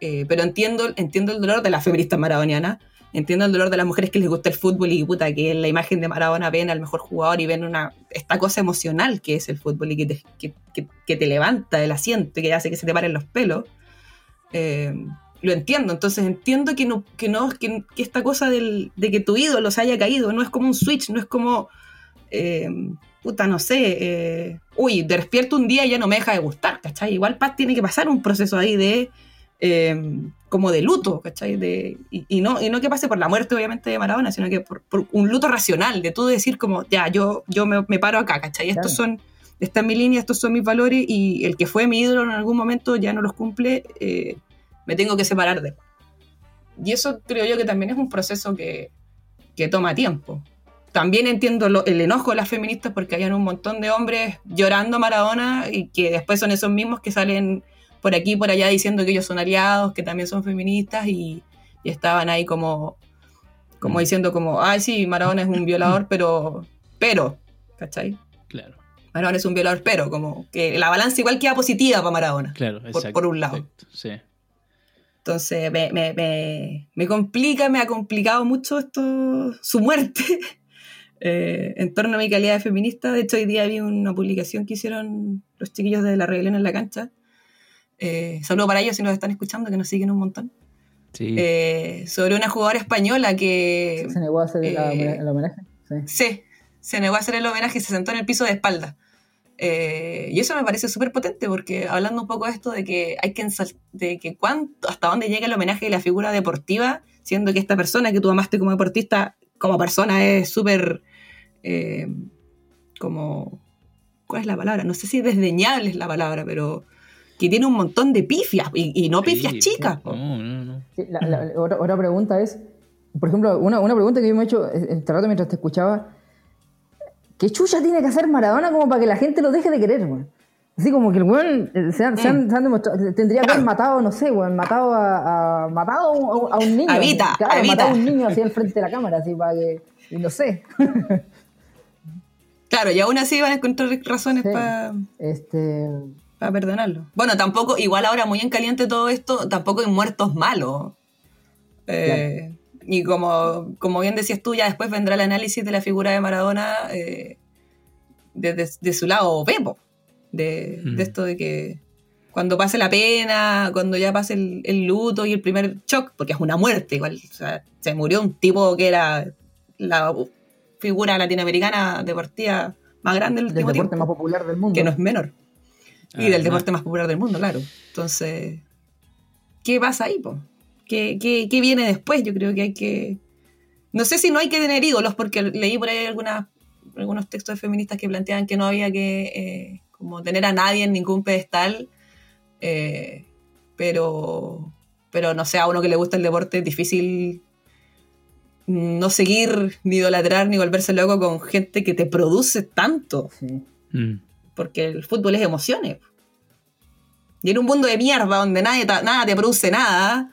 Eh, pero entiendo, entiendo el dolor de las feministas maradonianas, entiendo el dolor de las mujeres que les gusta el fútbol y puta, que la imagen de Maradona ven al mejor jugador y ven una, esta cosa emocional que es el fútbol y que te, que, que- te levanta del asiento y que hace que se te paren los pelos. Eh, lo entiendo, entonces entiendo que no, que no, que, esta cosa del- de que tu ídolo se haya caído no es como un switch, no es como, eh, puta, no sé, eh, uy, despierto un día y ya no me deja de gustar, ¿cachai? Igual Paz tiene que pasar un proceso ahí de, como de luto, ¿cachai? De, y, y no, y no que pase por la muerte, obviamente, de Maradona, sino que por, por un luto racional, de tú decir como, ya, yo, yo me, me paro acá, ¿cachai? Estos Claro. son, esta es mi línea, estos son mis valores, y el que fue mi ídolo en algún momento ya no los cumple, eh, me tengo que separar de él. Y eso creo yo que también es un proceso que, que toma tiempo. También entiendo lo- el enojo de las feministas porque hayan un montón de hombres llorando a Maradona y que después son esos mismos que salen por aquí y por allá diciendo que ellos son aliados, que también son feministas y, y estaban ahí como, como Mm. diciendo como, ay sí, Maradona es un violador, pero, pero, ¿cachai? Claro, Maradona es un violador, pero, como que la balanza igual queda positiva para Maradona. claro, Por- exacto. por un lado. Sí. Entonces me, me, me, me complica, me ha complicado mucho esto, su muerte, (laughs) eh, en torno a mi calidad de feminista. De hecho, hoy día vi una publicación que hicieron los chiquillos de la rebelión en la cancha. Eh, saludo para ellos si nos están escuchando, que nos siguen un montón. Sí. Eh, sobre una jugadora española que Se negó a hacer la- eh, el homenaje. Sí. Sí, se negó a hacer el homenaje y se sentó en el piso de espalda. Eh, y eso me parece súper potente porque hablando un poco de esto de que hay que de que cuánto, hasta dónde llega el homenaje de la figura deportiva, siendo que esta persona que tú amaste como deportista, como persona es súper eh, como ¿cuál es la palabra? No sé si desdeñable es la palabra, pero que tiene un montón de pifias y, y no pifias Sí, chicas. po. No, no, no. Sí, la- la- otra, otra pregunta es, por ejemplo, una, una pregunta que yo me he hecho este rato mientras te escuchaba, ¿qué chucha tiene que hacer Maradona como para que la gente lo deje de querer, weón? Así como que el weón eh, se han, se han- se han demostrado, tendría que haber matado, no sé, weón, matado a, a- matado a un, a un niño. A Vita, claro, a Vita. matado a un niño así al frente de la cámara, así para que, y no sé. Claro, y aún así van a encontrar razones Sí. para Este, para perdonarlo. Bueno, tampoco, igual ahora muy en caliente todo esto, tampoco hay muertos malos. Eh, Y como, como bien decías tú, ya después vendrá el análisis de la figura de Maradona eh, desde de su lado Pepo. De, Mm. de esto de que cuando pase la pena, cuando ya pase el, el luto y el primer shock, porque es una muerte igual. o sea, se murió un tipo que era la figura latinoamericana deportiva más grande del del último deporte tiempo más popular del mundo. que no es menor. Y Ah, del no. deporte más popular del mundo, claro. Entonces, ¿qué pasa ahí, po? ¿Qué, qué, qué viene después? Yo creo que hay que... No sé si no hay que tener ídolos, porque leí por ahí algunas, algunos textos de feministas que planteaban que no había que eh, como tener a nadie en ningún pedestal, eh, pero, pero no sé, a uno que le gusta el deporte es difícil no seguir, ni idolatrar, ni volverse loco con gente que te produce tanto. Mm. Porque el fútbol es emociones. Y en un mundo de mierda donde nadie ta- nada te produce nada,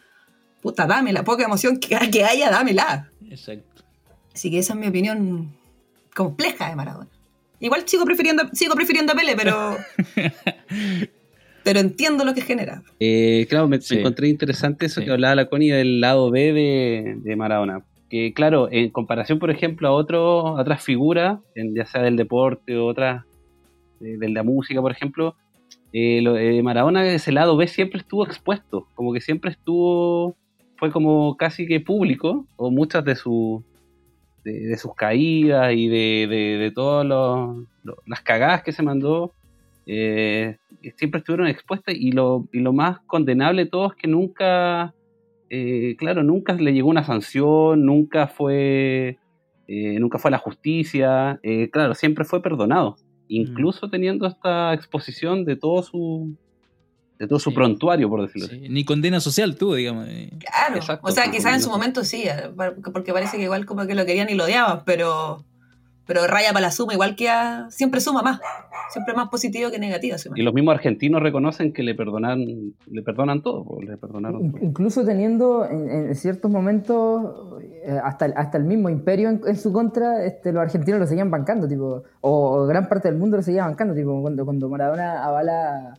puta, dame la poca emoción que, que haya, dámela. Exacto. Así que esa es mi opinión compleja de Maradona. Igual sigo prefiriendo, sigo prefiriendo a Pele, pero. (laughs) pero entiendo lo que genera. Eh, claro, me, encontré interesante eso Sí. que hablaba la Connie del lado B de, de Maradona. Que claro, en comparación, por ejemplo, a, otro, a otras figuras, en- ya sea del deporte o otras, de, de la música, por ejemplo, eh, lo de Maradona, ese lado B siempre estuvo expuesto, como que siempre estuvo, fue como casi que público, o muchas de, su, de, sus caídas y de, de, de todas las cagadas que se mandó, eh, siempre estuvieron expuestas y lo, y lo más condenable de todo es que nunca, eh, claro, nunca le llegó una sanción, nunca fue, eh, nunca fue a la justicia, eh, claro, siempre fue perdonado, incluso teniendo esta exposición de todo su, de todo su Sí. prontuario, por decirlo así. Sí, Ni condena social tuvo, digamos. eh. Claro. Exacto, o sea, quizás en su momento sí, eh, porque parece que igual como que lo querían y lo odiaban, pero. Pero raya para la suma, igual que a- siempre suma más. Siempre más positivo que negativo. se me Y los mismos argentinos reconocen que le perdonan, le perdonan todo, le perdonaron In- todo. Incluso teniendo en, en ciertos momentos eh, hasta, el- hasta el mismo imperio en, en su contra, este, los argentinos lo seguían bancando, tipo, o, o gran parte del mundo lo seguía bancando, tipo, cuando, cuando Maradona avala,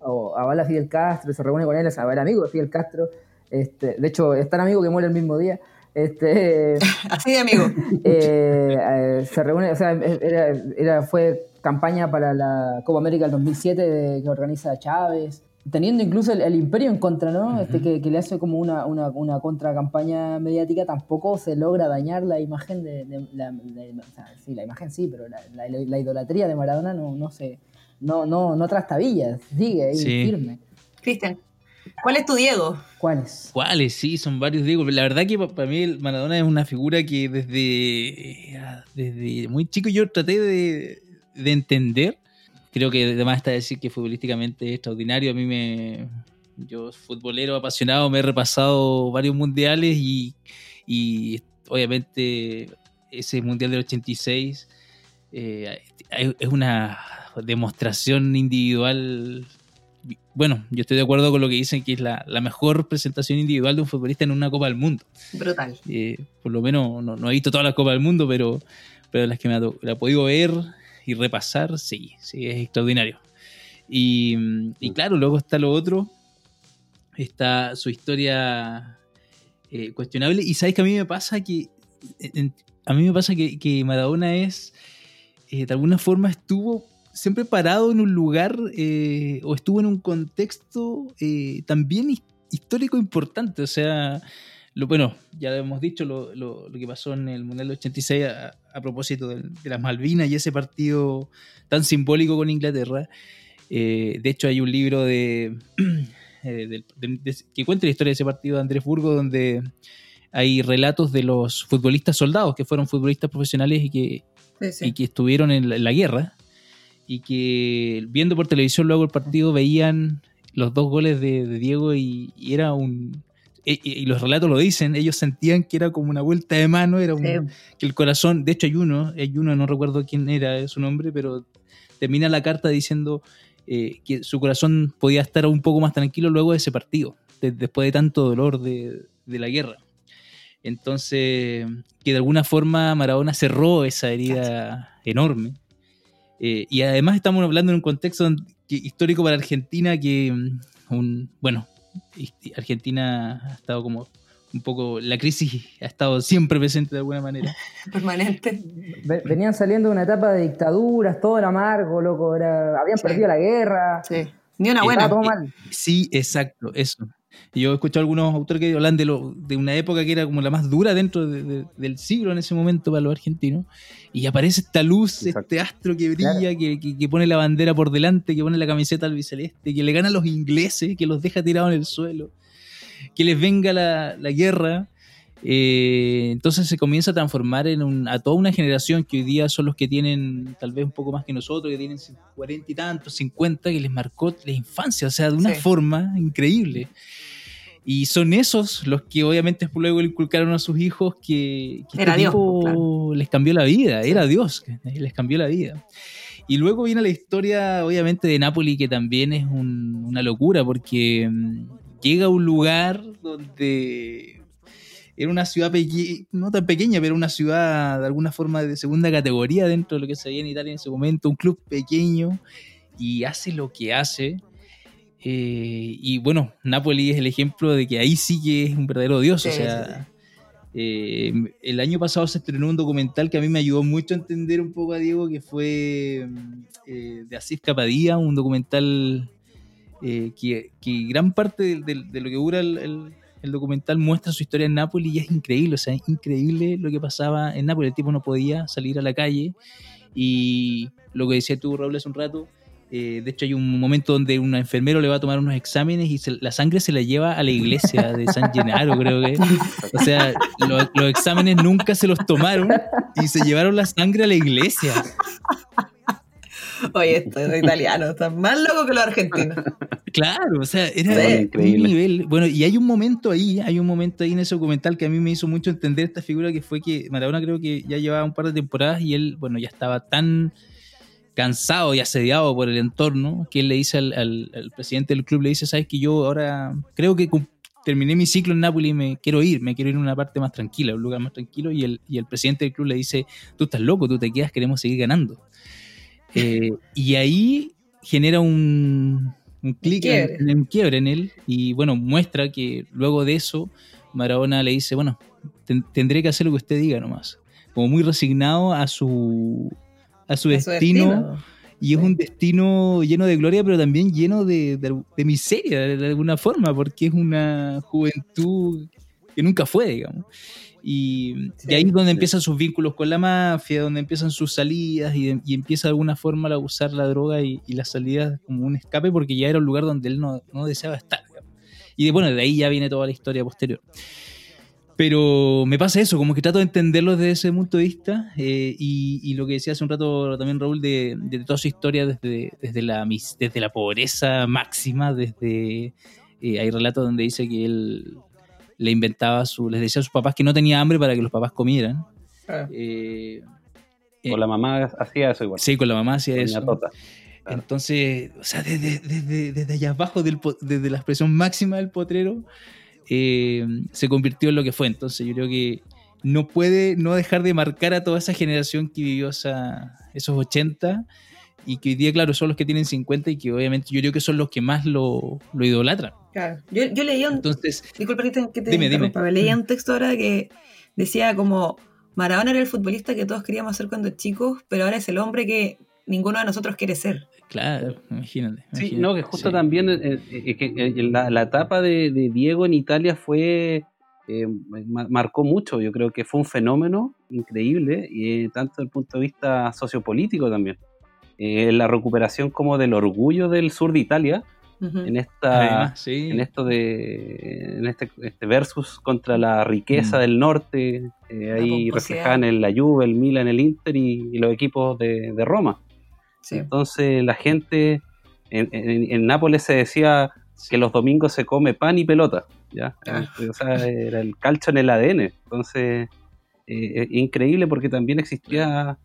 o avala a Fidel Castro, se reúne con él, es avala amigo de Fidel Castro, este, de hecho es tan amigo que muere el mismo día. Este, (laughs) Así de amigo. (laughs) eh, eh, se reúne, o sea, era, era- fue campaña para la Copa América del 2007 de- que organiza Chávez, teniendo incluso el, el imperio en contra, ¿no? este, que, que le hace como una, una, una contracampaña mediática, tampoco se logra dañar la imagen de, de- la, la- o sea, sí, la imagen sí, pero la, la- la idolatría de Maradona no, no se, no, no, no trastabilla, sigue ahí Sí. firme. Cristian, ¿cuál es tu Diego? ¿Cuáles? ¿Cuáles? Sí, son varios, digo. La verdad que pa- para mí el Maradona es una figura que desde, eh, desde muy chico yo traté de, de entender. Creo que además está decir que futbolísticamente es extraordinario. A mí me... Yo, futbolero apasionado, me he repasado varios mundiales y, y obviamente ese mundial del 86 eh, es una demostración individual bueno, yo estoy de acuerdo con lo que dicen que es la, la mejor presentación individual de un futbolista en una Copa del Mundo. Brutal. Eh, por lo menos no, no he visto todas las Copas del Mundo, pero, pero las que me ha, la he podido ver y repasar, sí, sí, es extraordinario. Y, mm, y claro, luego está lo otro, está su historia eh, cuestionable. Y sabes que a mí me pasa que, en- a mí me pasa que, que Maradona es, eh, de alguna forma estuvo siempre parado en un lugar eh, o estuvo en un contexto eh, también his- histórico importante. O sea, lo, bueno, ya lo hemos dicho, lo, lo- lo que pasó en el Mundial del 86 a, a propósito del- de, las Malvinas y ese partido tan simbólico con Inglaterra. Eh, de hecho, hay un libro de, (clears throat) eh, de- de- que cuenta la historia de ese partido de Andrés Burgo, donde hay relatos de los futbolistas soldados que fueron futbolistas profesionales y que Sí, sí. y que estuvieron en la, en la guerra y que viendo por televisión luego el partido veían los dos goles de, de Diego y, y era un y, y los relatos lo dicen ellos sentían que era como una vuelta de mano era un, Sí. que el corazón de hecho hay uno hay uno no recuerdo quién era su nombre pero termina la carta diciendo eh, que su corazón podía estar un poco más tranquilo luego de ese partido de- después de tanto dolor de, de la guerra entonces, que de alguna forma Maradona cerró esa herida enorme. Eh, y además estamos hablando en un contexto que- histórico para Argentina que, mm, un, bueno, Argentina ha estado como un poco, la crisis ha estado siempre presente de alguna manera. (laughs) Permanente. Ve- Venían saliendo de una etapa de dictaduras, todo era amargo, loco, era, habían Sí. perdido la guerra, Sí. Ni una Eh, buena. todo mal. Sí, exacto, eso. Y Yo he escuchado algunos autores que hablan de, lo, de una época que era como la más dura dentro de- de- del siglo en ese momento para los argentinos. Y aparece esta luz, Exacto. este astro que brilla, que, que- que pone la bandera por delante, que pone la camiseta albiceleste, que le gana a los ingleses, que los deja tirados en el suelo, que les venga la, la guerra. Eh, entonces se comienza a transformar en un- a toda una generación que hoy día son los que tienen tal vez un poco más que nosotros, que tienen cuarenta y tantos, 50, que les marcó la infancia, o sea, de una Sí. forma increíble. Y son esos los que obviamente luego le inculcaron a sus hijos que, que Era este Dios, tipo claro. les cambió la vida, era Dios, que les cambió la vida. Y luego viene la historia, obviamente, de Napoli, que también es un- una locura, porque mm, llega a un lugar donde era una ciudad peque- no tan pequeña, pero una ciudad de alguna forma de segunda categoría dentro de lo que se veía en Italia en ese momento, un club pequeño, y hace lo que hace. Eh, y bueno, Napoli es el ejemplo de que ahí sí que es un verdadero dios. o sea, sí, eh, el año pasado se estrenó un documental que a mí me ayudó mucho a entender un poco a Diego, que fue eh, de Asif Capadía, un documental eh, que, que gran parte de, de- de lo que dura el, el- el documental muestra su historia en Nápoles y es increíble, o sea, es increíble lo que pasaba en Nápoles. El tipo no podía salir a la calle y lo que decía tú, Raúl, hace un rato. eh, de hecho, hay un momento donde un enfermero le va a tomar unos exámenes y se- la sangre se la lleva a la iglesia de San Gennaro, creo que. O sea, lo- los exámenes nunca se los tomaron y se llevaron la sangre a la iglesia. Oye, esto es italiano, está más loco que los argentinos. (laughs) Claro, o sea, era Sí, un increíble. nivel. Bueno, y hay un momento ahí, hay un momento ahí en ese documental que a mí me hizo mucho entender esta figura que fue que Maradona creo que ya llevaba un par de temporadas y él, bueno, ya estaba tan cansado y asediado por el entorno que él le dice al, al- al presidente del club, le dice, sabes que yo ahora creo que terminé mi ciclo en Nápoles y me quiero ir, me quiero ir a una parte más tranquila, un lugar más tranquilo y el, y el presidente del club le dice, tú estás loco, tú te quedas, queremos seguir ganando. Eh, y ahí genera un, un clic, en un quiebre en él y bueno, muestra que luego de eso Maradona le dice, bueno, ten- tendré que hacer lo que usted diga nomás. Como muy resignado a su, a su, A su destino, y es un destino lleno de gloria, pero también lleno de, de- de miseria de, de alguna forma, porque es una juventud que nunca fue, digamos. Y, Sí. y ahí es donde Sí. empiezan sus vínculos con la mafia, donde empiezan sus salidas y, y empieza de alguna forma a usar la droga y, y las salidas como un escape, porque ya era un lugar donde él no, no deseaba estar. Y de, bueno, de ahí ya viene toda la historia posterior. Pero me pasa eso, como que trato de entenderlo desde ese punto de vista eh, y, y lo que decía hace un rato también Raúl de, de toda su historia desde, desde, la, mis- desde la pobreza máxima, desde... eh, hay relatos donde dice que él le inventaba, su, les decía a sus papás que no tenía hambre para que los papás comieran. Ah. Eh, O la mamá hacía eso igual. sí, con la mamá hacía eso. Tota. Claro. Entonces, o sea, desde, desde, desde allá abajo, del, desde la expresión máxima del potrero, eh, se convirtió en lo que fue. Entonces, yo creo que no puede no dejar de marcar a toda esa generación que vivió esa- esos 80 y que hoy día, claro, son los que tienen 50 y que obviamente yo creo que son los que más lo, lo idolatran. Claro. Yo, yo leía un, Entonces, Disculpa que te, que te Dime, dime. leía un texto ahora que decía como Maradona era el futbolista que todos queríamos ser cuando chicos, pero ahora es el hombre que ninguno de nosotros quiere ser. claro, imagínate. Sí, imagínate. no, que justo Sí. también eh, eh, que, eh, la, la etapa de, de Diego en Italia fue eh, ma- marcó mucho. Yo creo que fue un fenómeno increíble, y eh, tanto desde el punto de vista sociopolítico también. Eh, la recuperación como del orgullo del sur de Italia En esta Además, sí. en esto de en este, este versus contra la riqueza Mm. del norte eh, ahí reflejaban en la Juve, el Milan, el Inter y, y los equipos de, de Roma. Sí. Entonces la gente en, en- en Nápoles se decía que los domingos se come pan y pelota, ¿ya? Ah. O sea, era el calcio en el ADN. Entonces, eh, es increíble porque también existía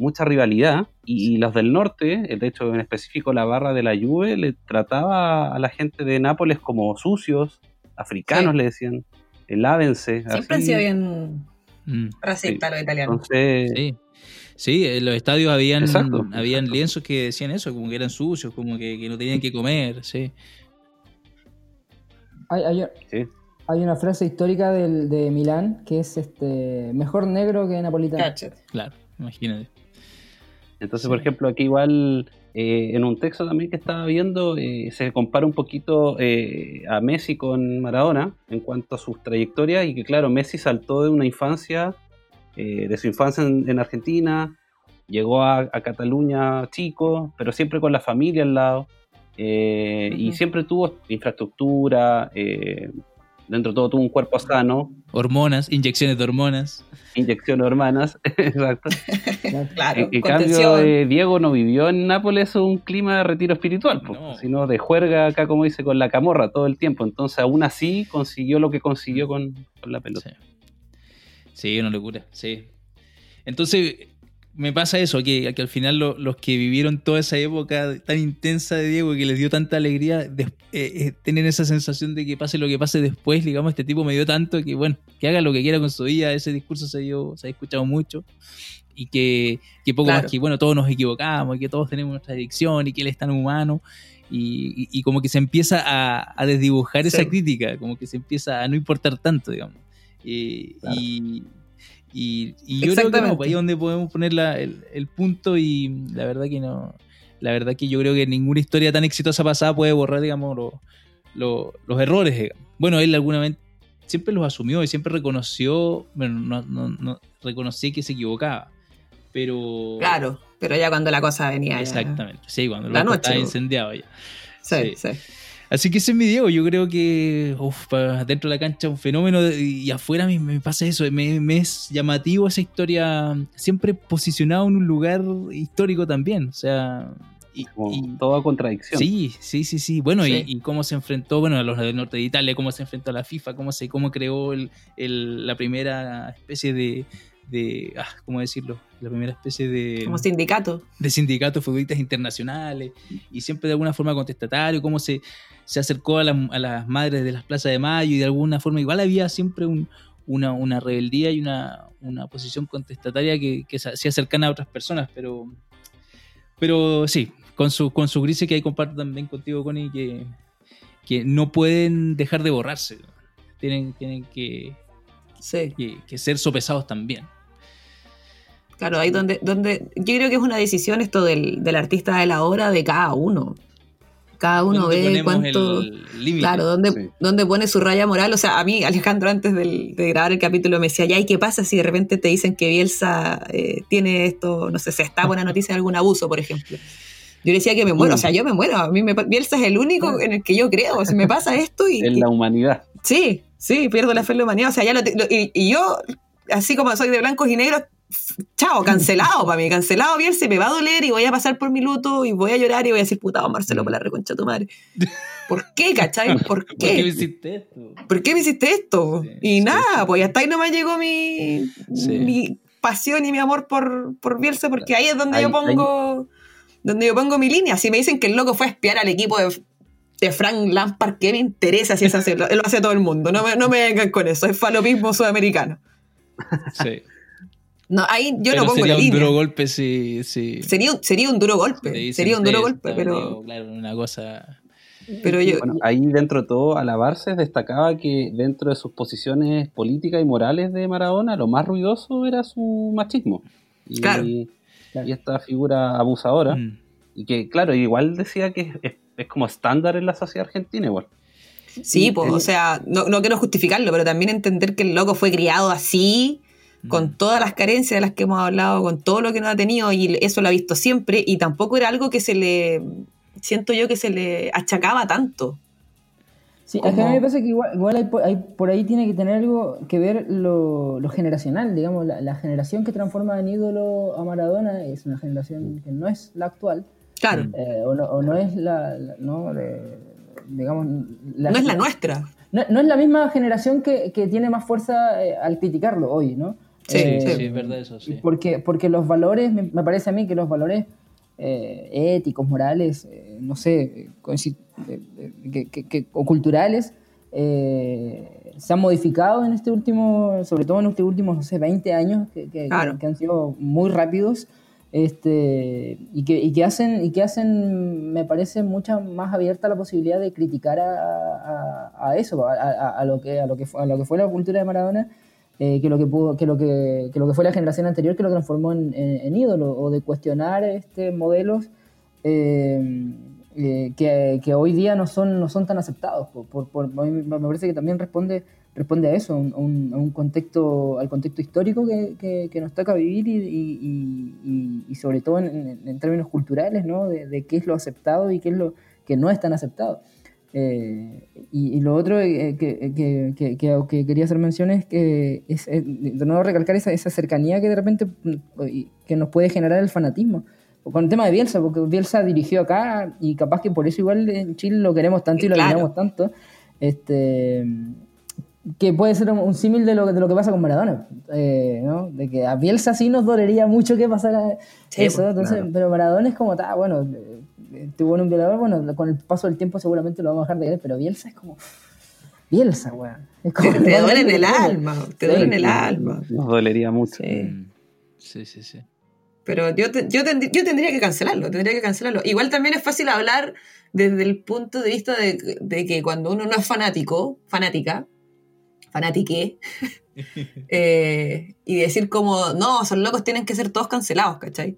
mucha rivalidad y, y los del norte, de hecho en específico la barra de la Juve, le trataba a la gente de Nápoles como sucios, africanos Sí. le decían, lávense. Siempre han sido bien Mm. racistas los italianos. Entonces, Sí. Sí, en los estadios habían, Exacto, habían exacto. lienzos que decían eso, como que eran sucios, como que, que no tenían que comer, sí. Hay, hay- sí. hay una frase histórica del, de Milán que es este mejor negro que napolitano. Cáchate. Claro, imagínate. Entonces, por ejemplo, aquí igual eh, en un texto también que estaba viendo eh, se compara un poquito eh, a Messi con Maradona en cuanto a sus trayectorias y que claro, Messi saltó de una infancia, eh, de su infancia en, en Argentina, llegó a, a Cataluña chico, pero siempre con la familia al lado eh, y siempre tuvo infraestructura, eh, dentro de todo tuvo un cuerpo sano, Hormonas, inyecciones de hormonas. inyecciones hermanas, (laughs) exacto. Claro. (laughs) Claro, En, en cambio, eh, Diego no vivió en Nápoles un clima de retiro espiritual, po, No. sino de juerga, acá como dice, con la camorra todo el tiempo. Entonces, aún así, consiguió lo que consiguió con, con la pelota. Sí. Sí, una locura, sí. Entonces, me pasa eso, que, que al final lo- los que vivieron toda esa época tan intensa de Diego que les dio tanta alegría, des- eh, eh, tienen esa sensación de que pase lo que pase después, digamos, este tipo me dio tanto que bueno, que haga lo que quiera con su vida, ese discurso se, dio, se ha escuchado mucho y que, que poco Claro. más que, bueno, todos nos equivocamos y que todos tenemos nuestra adicción y que él es tan humano. Y, y- y como que se empieza a, a desdibujar esa crítica, como que se empieza a no importar tanto, digamos. Eh, Claro. y, y, y yo creo que no, pues ahí es donde podemos poner la- el, el punto y la verdad que no, la verdad que yo creo que ninguna historia tan exitosa pasada puede borrar, digamos, lo- lo- los errores. digamos. Bueno, él alguna vez siempre los asumió y siempre reconoció, bueno, no, no, no reconocí que se equivocaba, pero... Claro, pero ya cuando la cosa venía ya. Exactamente, sí, cuando La noche, estaba ¿no? incendiado ya. Sí, Sí. sí. Así que ese es mi Diego. Yo creo que uf, dentro de la cancha un fenómeno de- y afuera me, me pasa eso. Me, me es llamativo esa historia, siempre posicionado en un lugar histórico también. O sea, y, toda contradicción. sí, sí, sí, sí. Bueno, Sí. Y, y cómo se enfrentó, bueno, a los del norte de Italia, cómo se enfrentó a la FIFA, cómo se, cómo creó el, el- la primera especie de, de ah, ¿cómo decirlo? La primera especie de Como sindicato. de sindicatos futbolistas internacionales y siempre de alguna forma contestatario, cómo se, se acercó a, la- a las madres de las plazas de mayo y de alguna forma igual había siempre un- una, una rebeldía y una, una posición contestataria que, que se hacía cercana a otras personas, pero, pero sí, con su, con su grises que ahí comparto también contigo, Connie, que, que no pueden dejar de borrarse, tienen, tienen que, Sí. que- que ser sopesados también. Claro, ahí donde, donde yo creo que es una decisión esto del, del artista de la obra de cada uno. Cada uno ¿Dónde ve cuánto... Claro, donde, Sí. donde pone su raya moral. O sea, a mí, Alejandro, antes del- de grabar el capítulo me decía, ya, ¿y qué pasa si de repente te dicen que Bielsa eh, tiene esto, no sé, se está buena noticia de algún abuso, por ejemplo? Yo le decía que me muero, o sea, yo me muero. A mí me, pa- Bielsa es el único en el que yo creo. O sea, me pasa esto y, (laughs) En la humanidad. Sí, sí, pierdo la fe en la humanidad. O sea, ya lo, te- lo- y, y yo, así como soy de blancos y negros, chao, cancelado para mí, cancelado Bielsa, me va a doler y voy a pasar por mi luto y voy a llorar y voy a decir, puta, Marcelo, por la reconcha de tu madre. (laughs) ¿Por qué, cachai? ¿Por ¿Por qué me qué? hiciste esto? ¿Por qué me hiciste esto? Sí, y sí, nada, sí. pues hasta ahí nomás llegó mi, Sí. mi pasión y mi amor por, por Bielsa, porque ahí es donde Ahí- yo pongo donde yo pongo mi línea. Si me dicen que el loco fue a espiar al equipo de, de Frank Lampard, ¿qué me interesa si es hacerlo? (laughs) Lo hace todo el mundo. No me, no me vengan con eso. Es falopismo sudamericano. Sí. No, ahí yo Pero no pongo sería la un duro golpe si, si Sería, un- sería un duro golpe. Sería un duro golpe, pero, claro, una cosa. pero yo. Bueno, ahí dentro de todo, alabarse destacaba que dentro de sus posiciones políticas y morales de Maradona, lo más ruidoso era su machismo. Y, Claro. y esta figura abusadora. Mm. Y que, claro, igual decía que es, es como estándar en la sociedad argentina, igual. Sí, pues, o sea, no, no quiero justificarlo, pero también entender que el loco fue criado así, Mm. Con todas las carencias de las que hemos hablado, con todo lo que no ha tenido, y eso lo ha visto siempre, y tampoco era algo que se le, siento yo que se le achacaba tanto. Sí, a mí me parece que igual, igual hay, por- hay- por ahí tiene que tener algo que ver lo, lo generacional, digamos, la, la generación que transforma en ídolo a Maradona es una generación que no es la actual, Claro, eh, o, no, o no es la, la- no, digamos, no es la nuestra. no, no es la misma generación que, que tiene más fuerza eh, al criticarlo hoy, ¿no? Sí, Eh, sí, es verdad eso, sí. Porque, porque los valores, me, me parece a mí que los valores eh, éticos, morales, eh, no sé, eh, eh, que- que- que- o culturales, eh, se han modificado en este último, sobre todo en estos últimos, no sé, 20 años, que, que- Claro. que han sido muy rápidos. Este, y, que, y que hacen, y que hacen, me parece, mucha más abierta la posibilidad de criticar a, a- a eso, a, a- a lo que, a, lo que fue, a lo que fue la cultura de Maradona, eh, que, lo que, que, lo que, que lo que fue la generación anterior que lo transformó en, en- ídolo, o de cuestionar este, modelos eh, eh, que, que hoy día no son, no son tan aceptados. Por, por- me parece que también responde, responde a eso, un, a un- contexto, al contexto histórico que, que- nos toca vivir y, y- y- sobre todo en términos culturales, ¿no? de, de qué es lo aceptado y qué es lo que no es tan aceptado. Eh, y, y lo otro eh, que, que- que- que- que quería hacer mención es que es, eh, de nuevo recalcar esa, esa cercanía que de repente mm, que nos puede generar el fanatismo. Con el tema de Bielsa, porque Bielsa dirigió acá y capaz que por eso igual en Chile lo queremos tanto y lo Claro. admiramos tanto. Este, que puede ser un, un símil de lo, de lo que pasa con Maradona, eh, ¿no? De que a Bielsa sí nos dolería mucho que pasara Sí, eso, pues, entonces, claro. pero Maradona es como, ta, bueno, eh, tuvo un violador, bueno, con el paso del tiempo seguramente lo vamos a dejar de querer, pero Bielsa es como, Bielsa, weón. Es como- (laughs) Te, te duele en el alma, te duele en el alma. Nos dolería mucho. Sí. Sí, sí, sí. Pero yo, te- yo, tend- yo tendría que cancelarlo, tendría que cancelarlo. Igual también es fácil hablar desde el punto de vista de, de que cuando uno no es fanático, fanática, fanátique, (laughs) eh, y decir como, no, son locos, tienen que ser todos cancelados, ¿cachai?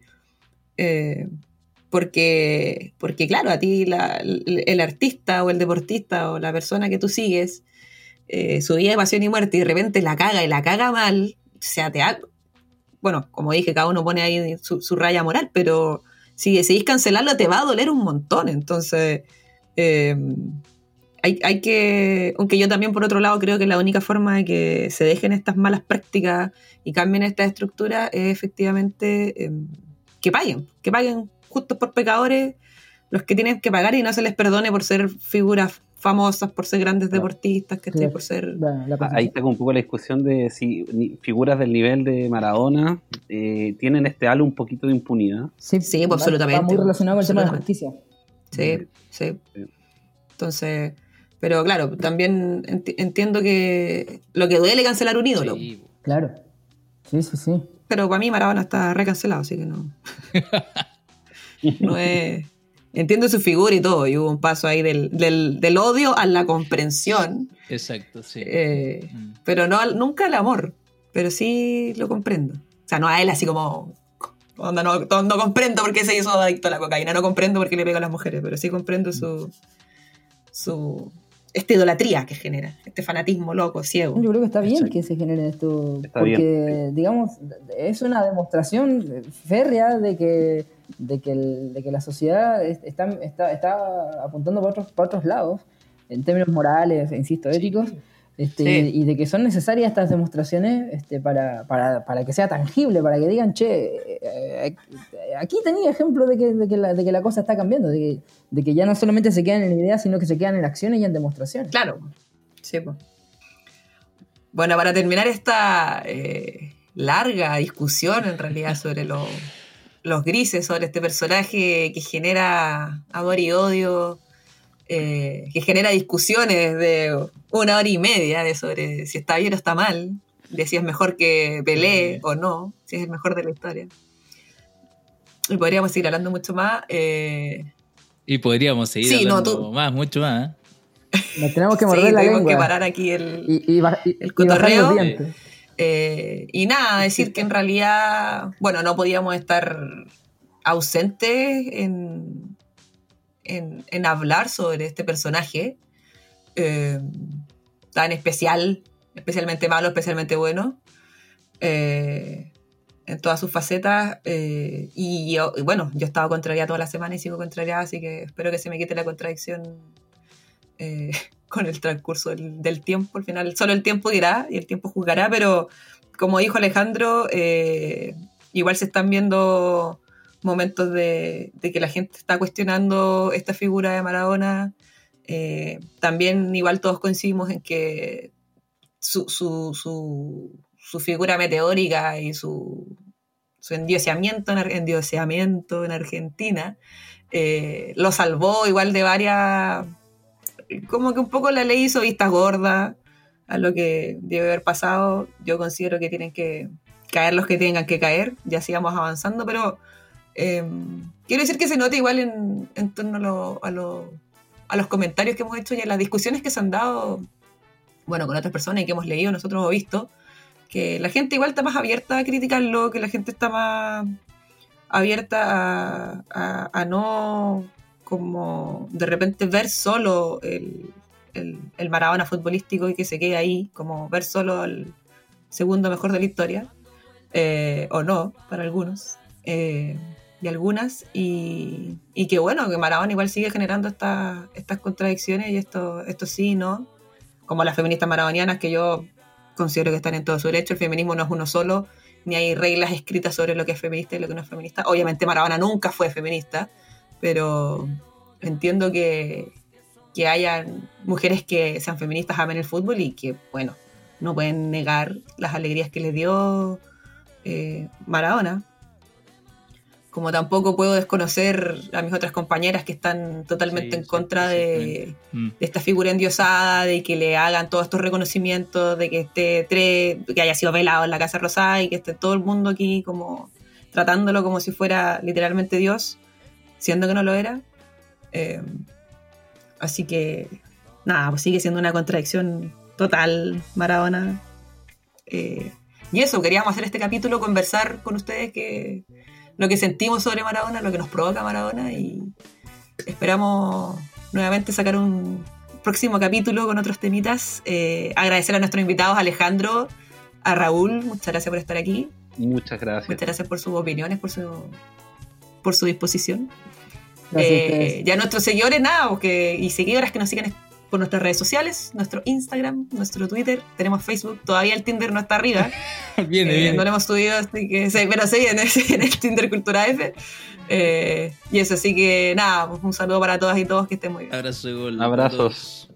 Eh, porque, porque claro, a ti el, artista o el deportista o la persona que tú sigues, eh, su vida de pasión y muerte y de repente la caga y la caga mal, o sea, te ha- bueno, como dije, cada uno pone ahí su, su raya moral, pero si decidís cancelarlo te va a doler un montón. Entonces, eh, hay, hay que, aunque yo también por otro lado creo que la única forma de que se dejen estas malas prácticas y cambien esta estructura es efectivamente eh, que paguen, que paguen justos por pecadores los que tienen que pagar y no se les perdone por ser figuras famosas, por ser grandes deportistas, que Claro. por ser... Cosa- Ahí está un poco la discusión de si figuras del nivel de Maradona eh, tienen este halo un poquito de impunidad. Sí, pues, va- absolutamente. Va muy relacionado con el tema de la justicia. Sí, sí. Sí. Entonces, pero claro, también enti- entiendo que lo que duele cancelar un ídolo. Sí. Claro. Sí, sí, sí. Pero para mí Maradona está recancelado, así que no. (laughs) (laughs) no es. Entiendo su figura y todo, y hubo un paso ahí del, del, del odio a la comprensión, Exacto, sí. eh, Mm. pero no al- nunca al amor, pero sí lo comprendo. O sea, no a él así como. onda, no, no, no comprendo por qué se hizo adicto a la cocaína, no comprendo por qué le pega a las mujeres, pero sí comprendo su. su esta idolatría que genera, este fanatismo loco, ciego. Yo creo que está bien Exacto. que se genere esto, Está porque, digamos, es una demostración férrea de que, de que, el- de que la sociedad es- está, está, está apuntando para otros, para otros lados, en términos morales, insisto, éticos, este, Sí. y de que son necesarias estas demostraciones este, para, para, para que sea tangible, para que digan, che, eh, eh, aquí tenía ejemplo de que, de, que la, de que la cosa está cambiando, de que, de que ya no solamente se quedan en ideas, sino que se quedan en acciones y en demostraciones. Claro. Sí, po. Bueno, para terminar esta eh, larga discusión en realidad sobre lo- los grises, sobre este personaje que genera amor y odio, eh, que genera discusiones de una hora y media de sobre si está bien o está mal, de si es mejor que Pelé o no, si es el mejor de la historia. Y podríamos seguir hablando mucho más. eh, Y podríamos seguir Sí, no, hablando tú- más, mucho más. ¿eh? Nos tenemos que (laughs) sí, morder la tuvimos lengua. que parar aquí el, y, y, ba- y- El cotorreo. los dientes. Eh, y nada, decir que en realidad, bueno, no podíamos estar ausentes en, en, en hablar sobre este personaje eh, tan especial, especialmente malo, especialmente bueno, eh, en todas sus facetas. y, y bueno, yo he estado contrariada toda la semana y sigo contrariada, así que espero que se me quite la contradicción con el transcurso del, tiempo. Al final, solo el tiempo dirá y el tiempo juzgará, pero como dijo Alejandro, eh, igual se están viendo momentos de, que la gente está cuestionando esta figura de Maradona. Eh, también igual todos coincidimos en que su, su, su, su figura meteórica y su, su endiosamiento en, endiosamiento en Argentina eh, lo salvó igual de varias como que un poco la ley hizo vista gorda a lo que debe haber pasado. Yo considero que tienen que caer los que tengan que caer, ya sigamos avanzando, pero eh, quiero decir que se nota igual en, torno a, a, lo- a los comentarios que hemos hecho y a las discusiones que se han dado, bueno, con otras personas y que hemos leído nosotros o visto, que la gente igual está más abierta a criticarlo, que la gente está más abierta a no como de repente ver solo el, el, Maradona futbolístico y que se quede ahí, como ver solo el segundo mejor de la historia, eh, o no, para algunos, eh, y algunas, y, y que bueno, que Maradona igual sigue generando esta- estas contradicciones y esto, esto sí no, como las feministas maradonianas que yo considero que están en todo su derecho, el feminismo no es uno solo, ni hay reglas escritas sobre lo que es feminista y lo que no es feminista. Obviamente Maradona nunca fue feminista, pero entiendo que, que hayan mujeres que sean feministas, amen el fútbol y que, bueno, no pueden negar las alegrías que les dio eh, Maradona. Como tampoco puedo desconocer a mis otras compañeras que están totalmente Sí, en contra. Mm. de esta figura endiosada, de que le hagan todos estos reconocimientos, de que esté tres, que haya sido velado en la Casa Rosada y que esté todo el mundo aquí como tratándolo como si fuera literalmente Dios, siendo que no lo era. Eh, así que, nada, pues sigue siendo una contradicción total, Maradona. Eh, y eso, queríamos hacer este capítulo, conversar con ustedes que lo que sentimos sobre Maradona, lo que nos provoca Maradona y esperamos nuevamente sacar un próximo capítulo con otros temitas. Eh, agradecer a nuestros invitados, Alejandro, a Raúl, muchas gracias por estar aquí, Muchas gracias. muchas gracias por sus opiniones, por su, por su disposición. Eh, ya nuestros seguidores, nada, porque, y seguidoras que nos sigan por nuestras redes sociales, nuestro Instagram, nuestro Twitter, tenemos Facebook, todavía el Tinder no está arriba, (laughs) Viene, eh, viene. no lo hemos subido, así que, sí, pero sí, en el, en el Tinder Cultura F. Eh, y eso, así que nada, pues, un saludo para todas y todos, que estén muy bien. Abrazo gol. Abrazos.